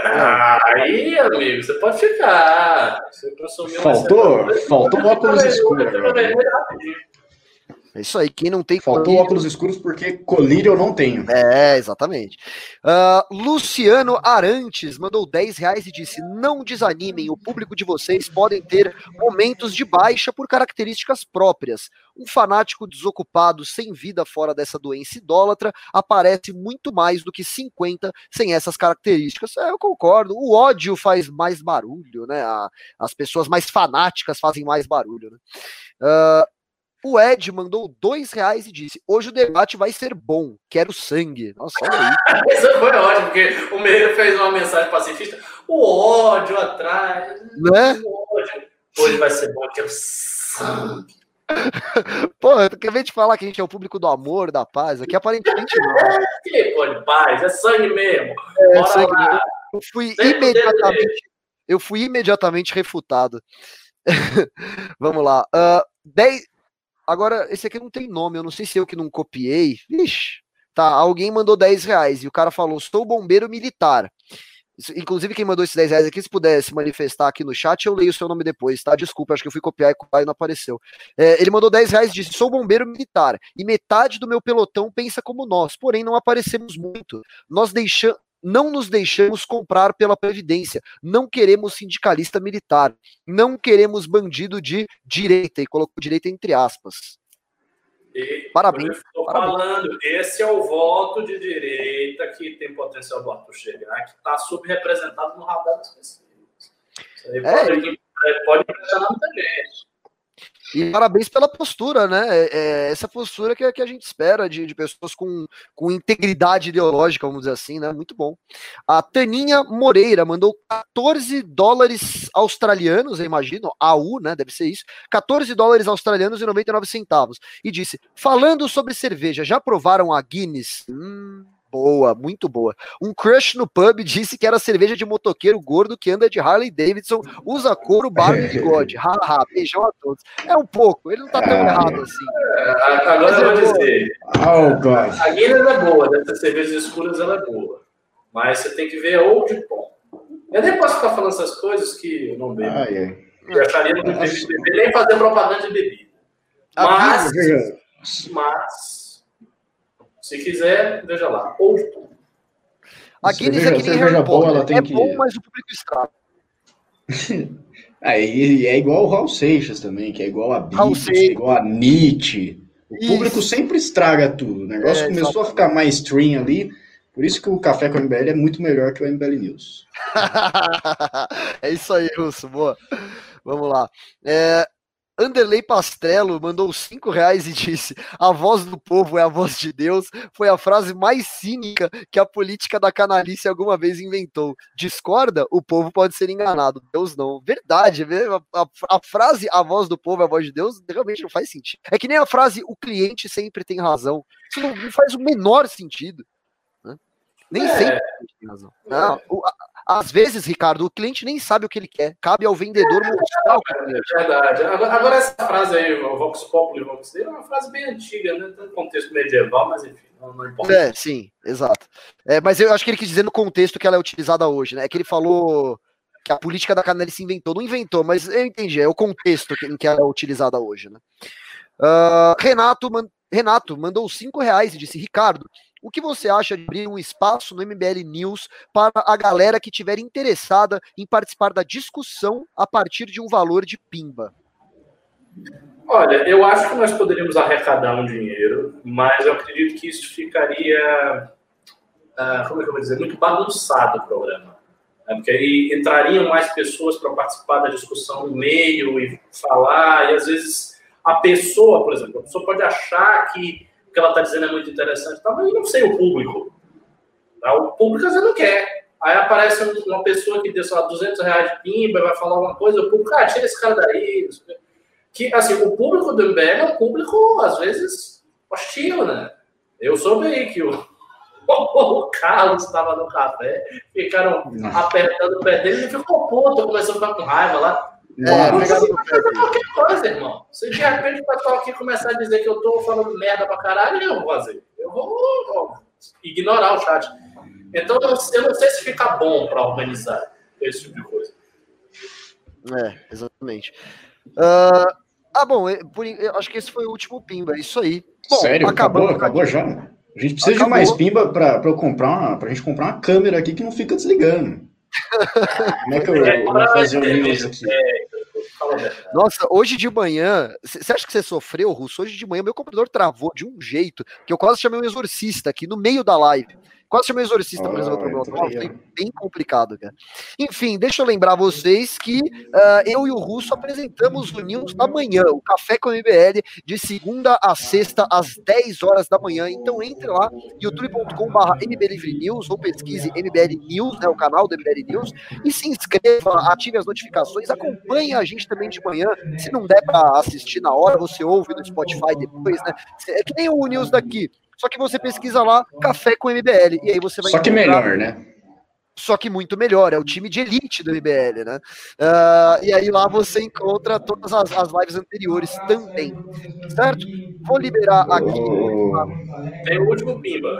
Ah, aí, amigo, você pode ficar. Você faltou, faltou óculos escuros. É isso aí, quem não tem Faltou colírio... óculos escuros porque colírio eu não tenho. É, exatamente. Uh, Luciano Arantes mandou 10 reais e disse: Não desanimem, o público de vocês podem ter momentos de baixa por características próprias. Um fanático desocupado, sem vida fora dessa doença idólatra, aparece muito mais do que 50 sem essas características. É, eu concordo. O ódio faz mais barulho, né? as pessoas mais fanáticas fazem mais barulho, né? Uh, o Ed mandou dois reais e disse: Hoje o debate vai ser bom, quero sangue. Nossa, olha aí. Isso foi ótimo, porque o Meire fez uma mensagem pacifista: o ódio atrás. Né? O ódio. Hoje vai ser bom, quero sangue. Pô, eu acabei de falar que a gente é o público do amor, da paz. Aqui aparentemente não. É, pô, de paz, é sangue mesmo. É, sangue lá. Eu fui imediatamente. Eu fui imediatamente refutado. Vamos lá. Uh, dez, Agora, esse aqui não tem nome, eu não sei se eu que não copiei. Vixe, tá, alguém mandou 10 reais e o cara falou: sou bombeiro militar. Inclusive, quem mandou esses 10 reais aqui, se puder se manifestar aqui no chat, eu leio o seu nome depois, tá? Desculpa, acho que eu fui copiar e não apareceu. É, ele mandou 10 reais e disse: sou bombeiro militar e metade do meu pelotão pensa como nós, porém não aparecemos muito. Nós deixamos não nos deixamos comprar pela Previdência, não queremos sindicalista militar, não queremos bandido de direita, e colocou direita entre aspas. E, parabéns. Estou falando, esse é o voto de direita que tem potencial do Arthur chegar, que está subrepresentado no radar dos pesquisas. Isso aí é, pode, pode impressionar muita gente. E parabéns pela postura, né? É, é essa postura que, que a gente espera de, de pessoas com, com integridade ideológica, vamos dizer assim, né? Muito bom. A Taninha Moreira mandou 14 dólares australianos, eu imagino, AU, né? Deve ser isso. 14 dólares australianos e 99 centavos. E disse: falando sobre cerveja, já provaram a Guinness? Hum boa, muito boa. Um crush no pub disse que era cerveja de motoqueiro gordo que anda de Harley Davidson, usa couro, barba e bigode. Haha, beijão a todos. É um pouco, ele não tá tão ah, errado assim. É, agora eu vou dizer. Oh, God. A Guinness é boa, dessas cervejas escuras ela é boa. Mas você tem que ver Old Pom. Eu nem posso ficar falando essas coisas que eu não bebo. Ah, é. Eu acharia que não beber, nem fazer propaganda de bebida. Mas, mas se quiser, veja lá. Ou A Guinness é que nem Harry Potter. Boa, é que... bom, mas o público estraga. é, é igual o Raul Seixas também, que é igual a Beatles, é igual a Nietzsche. O isso. público sempre estraga tudo. O negócio é, começou a ficar mais stream ali. Por isso que o Café com o MBL é muito melhor que o MBL News. é isso aí, Russo. Boa. Vamos lá. É, Anderley Pastrello mandou cinco reais e disse: A voz do povo é a voz de Deus. Foi a frase mais cínica que a política da canalice alguma vez inventou. Discorda? O povo pode ser enganado. Deus não. Verdade, a, a, a frase a voz do povo é a voz de Deus realmente não faz sentido. É que nem a frase o cliente sempre tem razão. Isso não, não faz o menor sentido. Nem é. sempre tem razão. Não, o, às vezes, Ricardo, o cliente nem sabe o que ele quer. Cabe ao vendedor é, mostrar o que ele quer. É verdade. Agora, agora, essa frase aí, o Vox Populi, Vox Dei, é uma frase bem antiga, né? Tem um contexto medieval, mas enfim, não, não importa. É, sim, exato. É, mas eu acho que ele quis dizer no contexto que ela é utilizada hoje, né? É que ele falou que a política da Canelli se inventou. Não inventou, mas eu entendi. É o contexto em que ela é utilizada hoje, né? Uh, Renato, man, Renato mandou cinco reais e disse: Ricardo, o que você acha de abrir um espaço no MBL News para a galera que estiver interessada em participar da discussão a partir de um valor de pimba? Olha, eu acho que nós poderíamos arrecadar um dinheiro, mas eu acredito que isso ficaria, uh, como é que eu vou dizer, muito bagunçado o programa. Né? Porque aí entrariam mais pessoas para participar da discussão no meio e falar, e às vezes a pessoa, por exemplo, a pessoa pode achar que que ela está dizendo é muito interessante, tá? mas eu não sei o público. Tá? O público às vezes não quer. Aí aparece uma pessoa que deu, sei lá, 200 reais de pimba, vai falar alguma coisa, o público, ah, tira esse cara daí. Que, assim, o público do MBL é um público, às vezes, hostil, né? Eu soube aí que o, o Carlos estava no café, ficaram apertando o pé dele, ele ficou puto, começou a ficar com raiva lá. É, não precisa fazer qualquer coisa, irmão. Se de repente o pessoal aqui começar a dizer que eu tô falando merda pra caralho, eu vou fazer. Eu vou, vou ignorar o chat. Então, eu não sei se fica bom para organizar esse tipo de coisa. É, exatamente. Uh, ah, bom, eu, por, eu acho que esse foi o último pimba, é isso aí. Bom, Sério? Acabou, acabou já? A gente precisa acabou. de mais pimba para eu comprar uma, pra gente comprar uma câmera aqui que não fica desligando. Como é que eu, eu vou fazer o news aqui? Nossa, hoje de manhã, você acha que você sofreu, Russo? Hoje de manhã meu computador travou de um jeito que eu quase chamei um exorcista aqui no meio da live. Quase chamei o exorcista para resolver o problema. Foi bem complicado, cara. Enfim, deixa eu lembrar vocês que uh, eu e o Russo apresentamos o News da manhã, o Café com o MBL, de segunda a sexta, às 10 horas da manhã. Então entre lá, youtube.com.br MBL News, ou pesquise MBL News, né, o canal do MBL News, e se inscreva, ative as notificações, acompanhe a gente também de manhã. Se não der para assistir na hora, você ouve no Spotify depois, né? É que nem o News daqui. Só que você pesquisa lá café com MBL e aí você vai Só que melhor, né? Só que muito melhor, é o time de elite do MBL, né? Uh, e aí lá você encontra todas as, as lives anteriores também, certo? Vou liberar aqui. Tem o último pimba.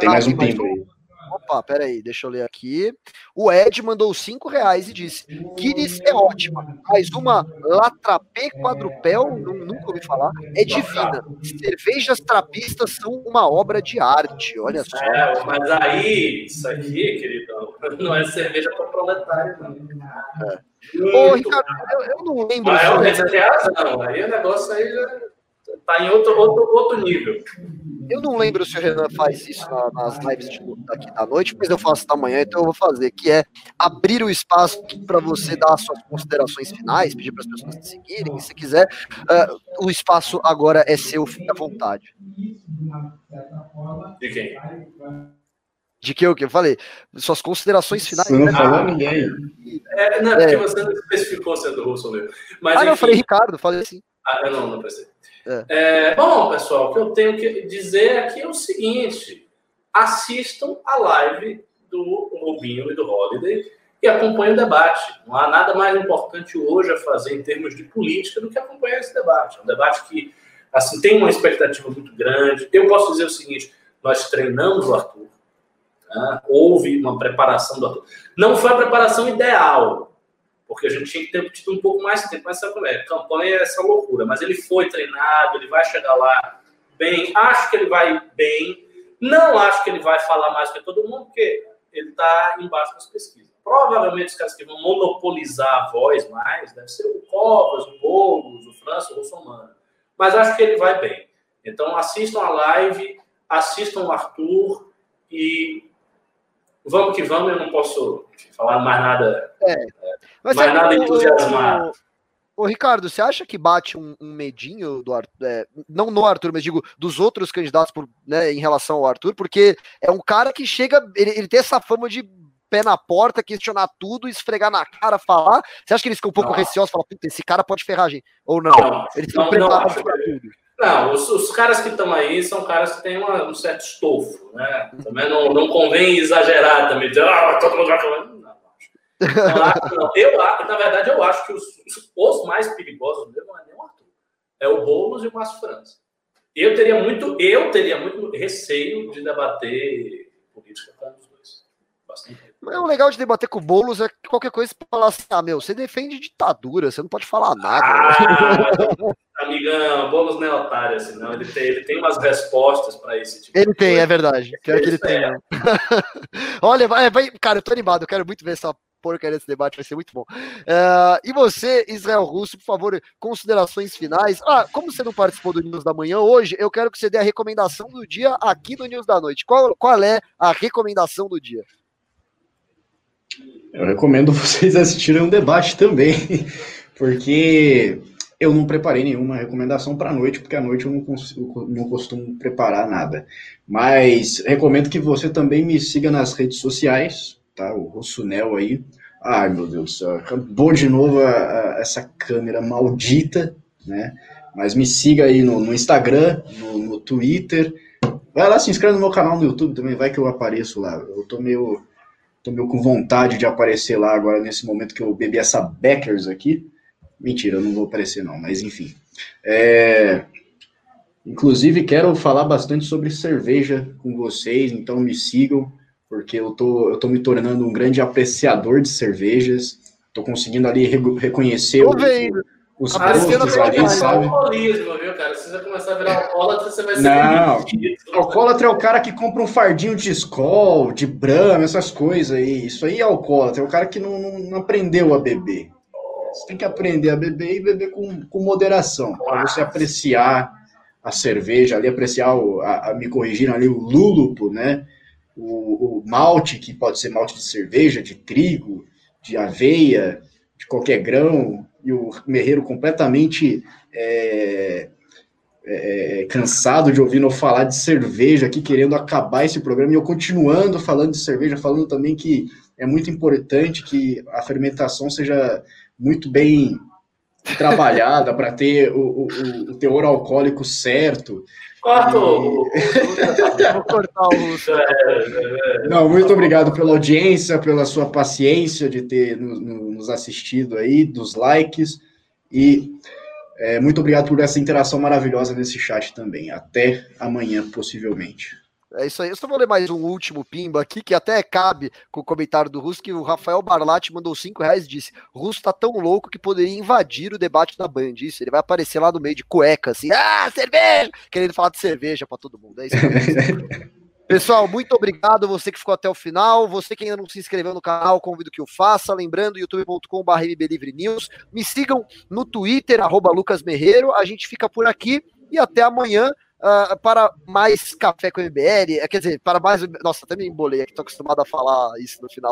Tem mais um pimba aí. Opa, peraí, deixa eu ler aqui. O Ed mandou cinco reais e disse: Guinness é ótima, mas uma Latrapé quadrupel, nunca ouvi falar, é divina. Cervejas trapistas são uma obra de arte, olha só. É, mas aí, isso aqui, queridão, não é cerveja para proletário, não. É. Ô, Ricardo, eu, eu, não lembro. Ah, é o reais, não. Aí o negócio aí já tá em outro, outro, outro nível. Eu não lembro se o Renan faz isso na, nas lives de aqui da noite, mas eu faço da manhã, então eu vou fazer, que é abrir o espaço para você dar as suas considerações finais, pedir para as pessoas te seguirem, se quiser. Uh, o espaço agora é seu, fique à vontade. De quem? De que o que eu falei? Suas considerações finais. Você não né? falou ninguém. É, não, é porque é. você não especificou sendo russo, Mas, ah, enfim... não, eu falei Ricardo, falei assim. Ah, não, não pensei. É. É, bom, pessoal, o que eu tenho que dizer aqui é o seguinte: assistam a live do Rubinho e do Holiday e acompanhem o debate. Não há nada mais importante hoje a fazer em termos de política do que acompanhar esse debate. É um debate que assim tem uma expectativa muito grande. Eu posso dizer o seguinte: nós treinamos o Arthur. Né? Houve uma preparação do Arthur. Não foi a preparação ideal, porque a gente tinha que ter tido um pouco mais de tempo. Como é? Campanha é essa loucura. Mas ele foi treinado, ele vai chegar lá bem. Acho que ele vai bem. Não acho que ele vai falar mais que todo mundo, porque ele está embaixo das pesquisas. Provavelmente os caras que vão monopolizar a voz mais deve ser o Covas, o Boulos, o França, o Russomano. Mas acho que ele vai bem. Então assistam a live, assistam o Arthur e vamos que vamos, eu não posso falar mais nada, é. Mais é nada entusiasmado. Ô, Ricardo, você acha que bate um, um medinho do Arthur, é, não no Arthur, mas digo, dos outros candidatos por, né, em relação ao Arthur, porque é um cara que chega, ele, ele tem essa fama de pé na porta, questionar tudo, esfregar na cara, falar. Você acha que eles ficam um pouco não. receosos, falar, puta, esse cara pode ferrar a gente? Ou não? não eles estão preparados para tudo. Não, os, os, caras que estão aí são caras que têm uma, um certo estofo, né? Também não, não convém exagerar também, dizer, ah, todo mundo vai falar. Não, não, não. Eu, na verdade, eu acho que os, os mais perigosos mesmo não é nem o Arthur. É o Boulos e o Márcio França. Eu teria muito, eu teria muito receio de debater política com os dois. Bastante. Mas o legal de debater com o Boulos é que qualquer coisa você falar assim, ah, meu, você defende ditadura, você não pode falar nada. Ah, amigão, Boulos não é otário, assim, não. Ele tem, ele tem umas respostas para esse tipo Ele tem, coisa. é verdade. Quero que ele tenha. Olha, vai, vai, cara, eu tô animado, eu quero muito ver essa porcaria desse debate, vai ser muito bom. Uh, e você, Israel Russo, por favor, considerações finais. Ah, como você não participou do News da Manhã hoje, eu quero que você dê a recomendação do dia aqui no News da Noite. Qual, qual é a recomendação do dia? Eu recomendo vocês assistirem um debate também, porque eu não preparei nenhuma recomendação para a noite, porque à noite eu não, consigo, não costumo preparar nada. Mas recomendo que você também me siga nas redes sociais, tá? O Rossunel aí. Ai, meu Deus do céu, acabou de novo a, a, essa câmera maldita, né? Mas me siga aí no, no Instagram, no, no, Twitter. Vai lá, se inscreve no meu canal no YouTube também, vai que eu apareço lá. Eu tô meio, tô meio com vontade de aparecer lá agora, nesse momento que eu bebi essa Beckers aqui. Mentira, eu não vou aparecer não, mas enfim. É... Inclusive, quero falar bastante sobre cerveja com vocês, então me sigam, porque eu tô, eu tô me tornando um grande apreciador de cervejas. Tô conseguindo ali re reconhecer tô vendo. os gostos ali, sabe? Alcoolismo, viu, cara? Se você começar a virar alcoólatra, você vai ser Não, alcoólatra é o cara que compra um fardinho de Skol, de Brahma, essas coisas aí. Isso aí é alcoólatra, é o cara que não, não, não aprendeu a beber. Você tem que aprender a beber e beber com, com moderação, para você apreciar a cerveja, ali apreciar, o, a, a, me corrigindo ali, o lúlupo, né? O, o, malte, que pode ser malte de cerveja, de trigo, de aveia, de qualquer grão, e o merreiro completamente é, é, cansado de ouvir eu falar de cerveja aqui, querendo acabar esse programa, e eu continuando falando de cerveja, falando também que é muito importante que a fermentação seja muito bem trabalhada para ter o, o, o, teor alcoólico certo. Corta e... Vou cortar o é, é, Não, muito obrigado pela audiência, pela sua paciência de ter nos assistido aí, dos likes. E é, muito obrigado por essa interação maravilhosa nesse chat também. Até amanhã, possivelmente. É isso aí. Eu só vou ler mais um último pimba aqui, que até cabe com o comentário do Russo, que o Rafael Barlatti mandou 5 reais e disse: Russo tá tão louco que poderia invadir o debate da Band. Isso, ele vai aparecer lá no meio de cueca, assim, ah, cerveja! Querendo falar de cerveja para todo mundo. É isso Pessoal, muito obrigado. Você que ficou até o final. Você que ainda não se inscreveu no canal, convido que o faça. Lembrando, youtube.com.br News. Me sigam no Twitter, arroba Lucas Merreiro. A gente fica por aqui e até amanhã uh, para mais café com MBL, quer dizer, para mais. Nossa, até me embolei aqui, tô acostumado a falar isso no final.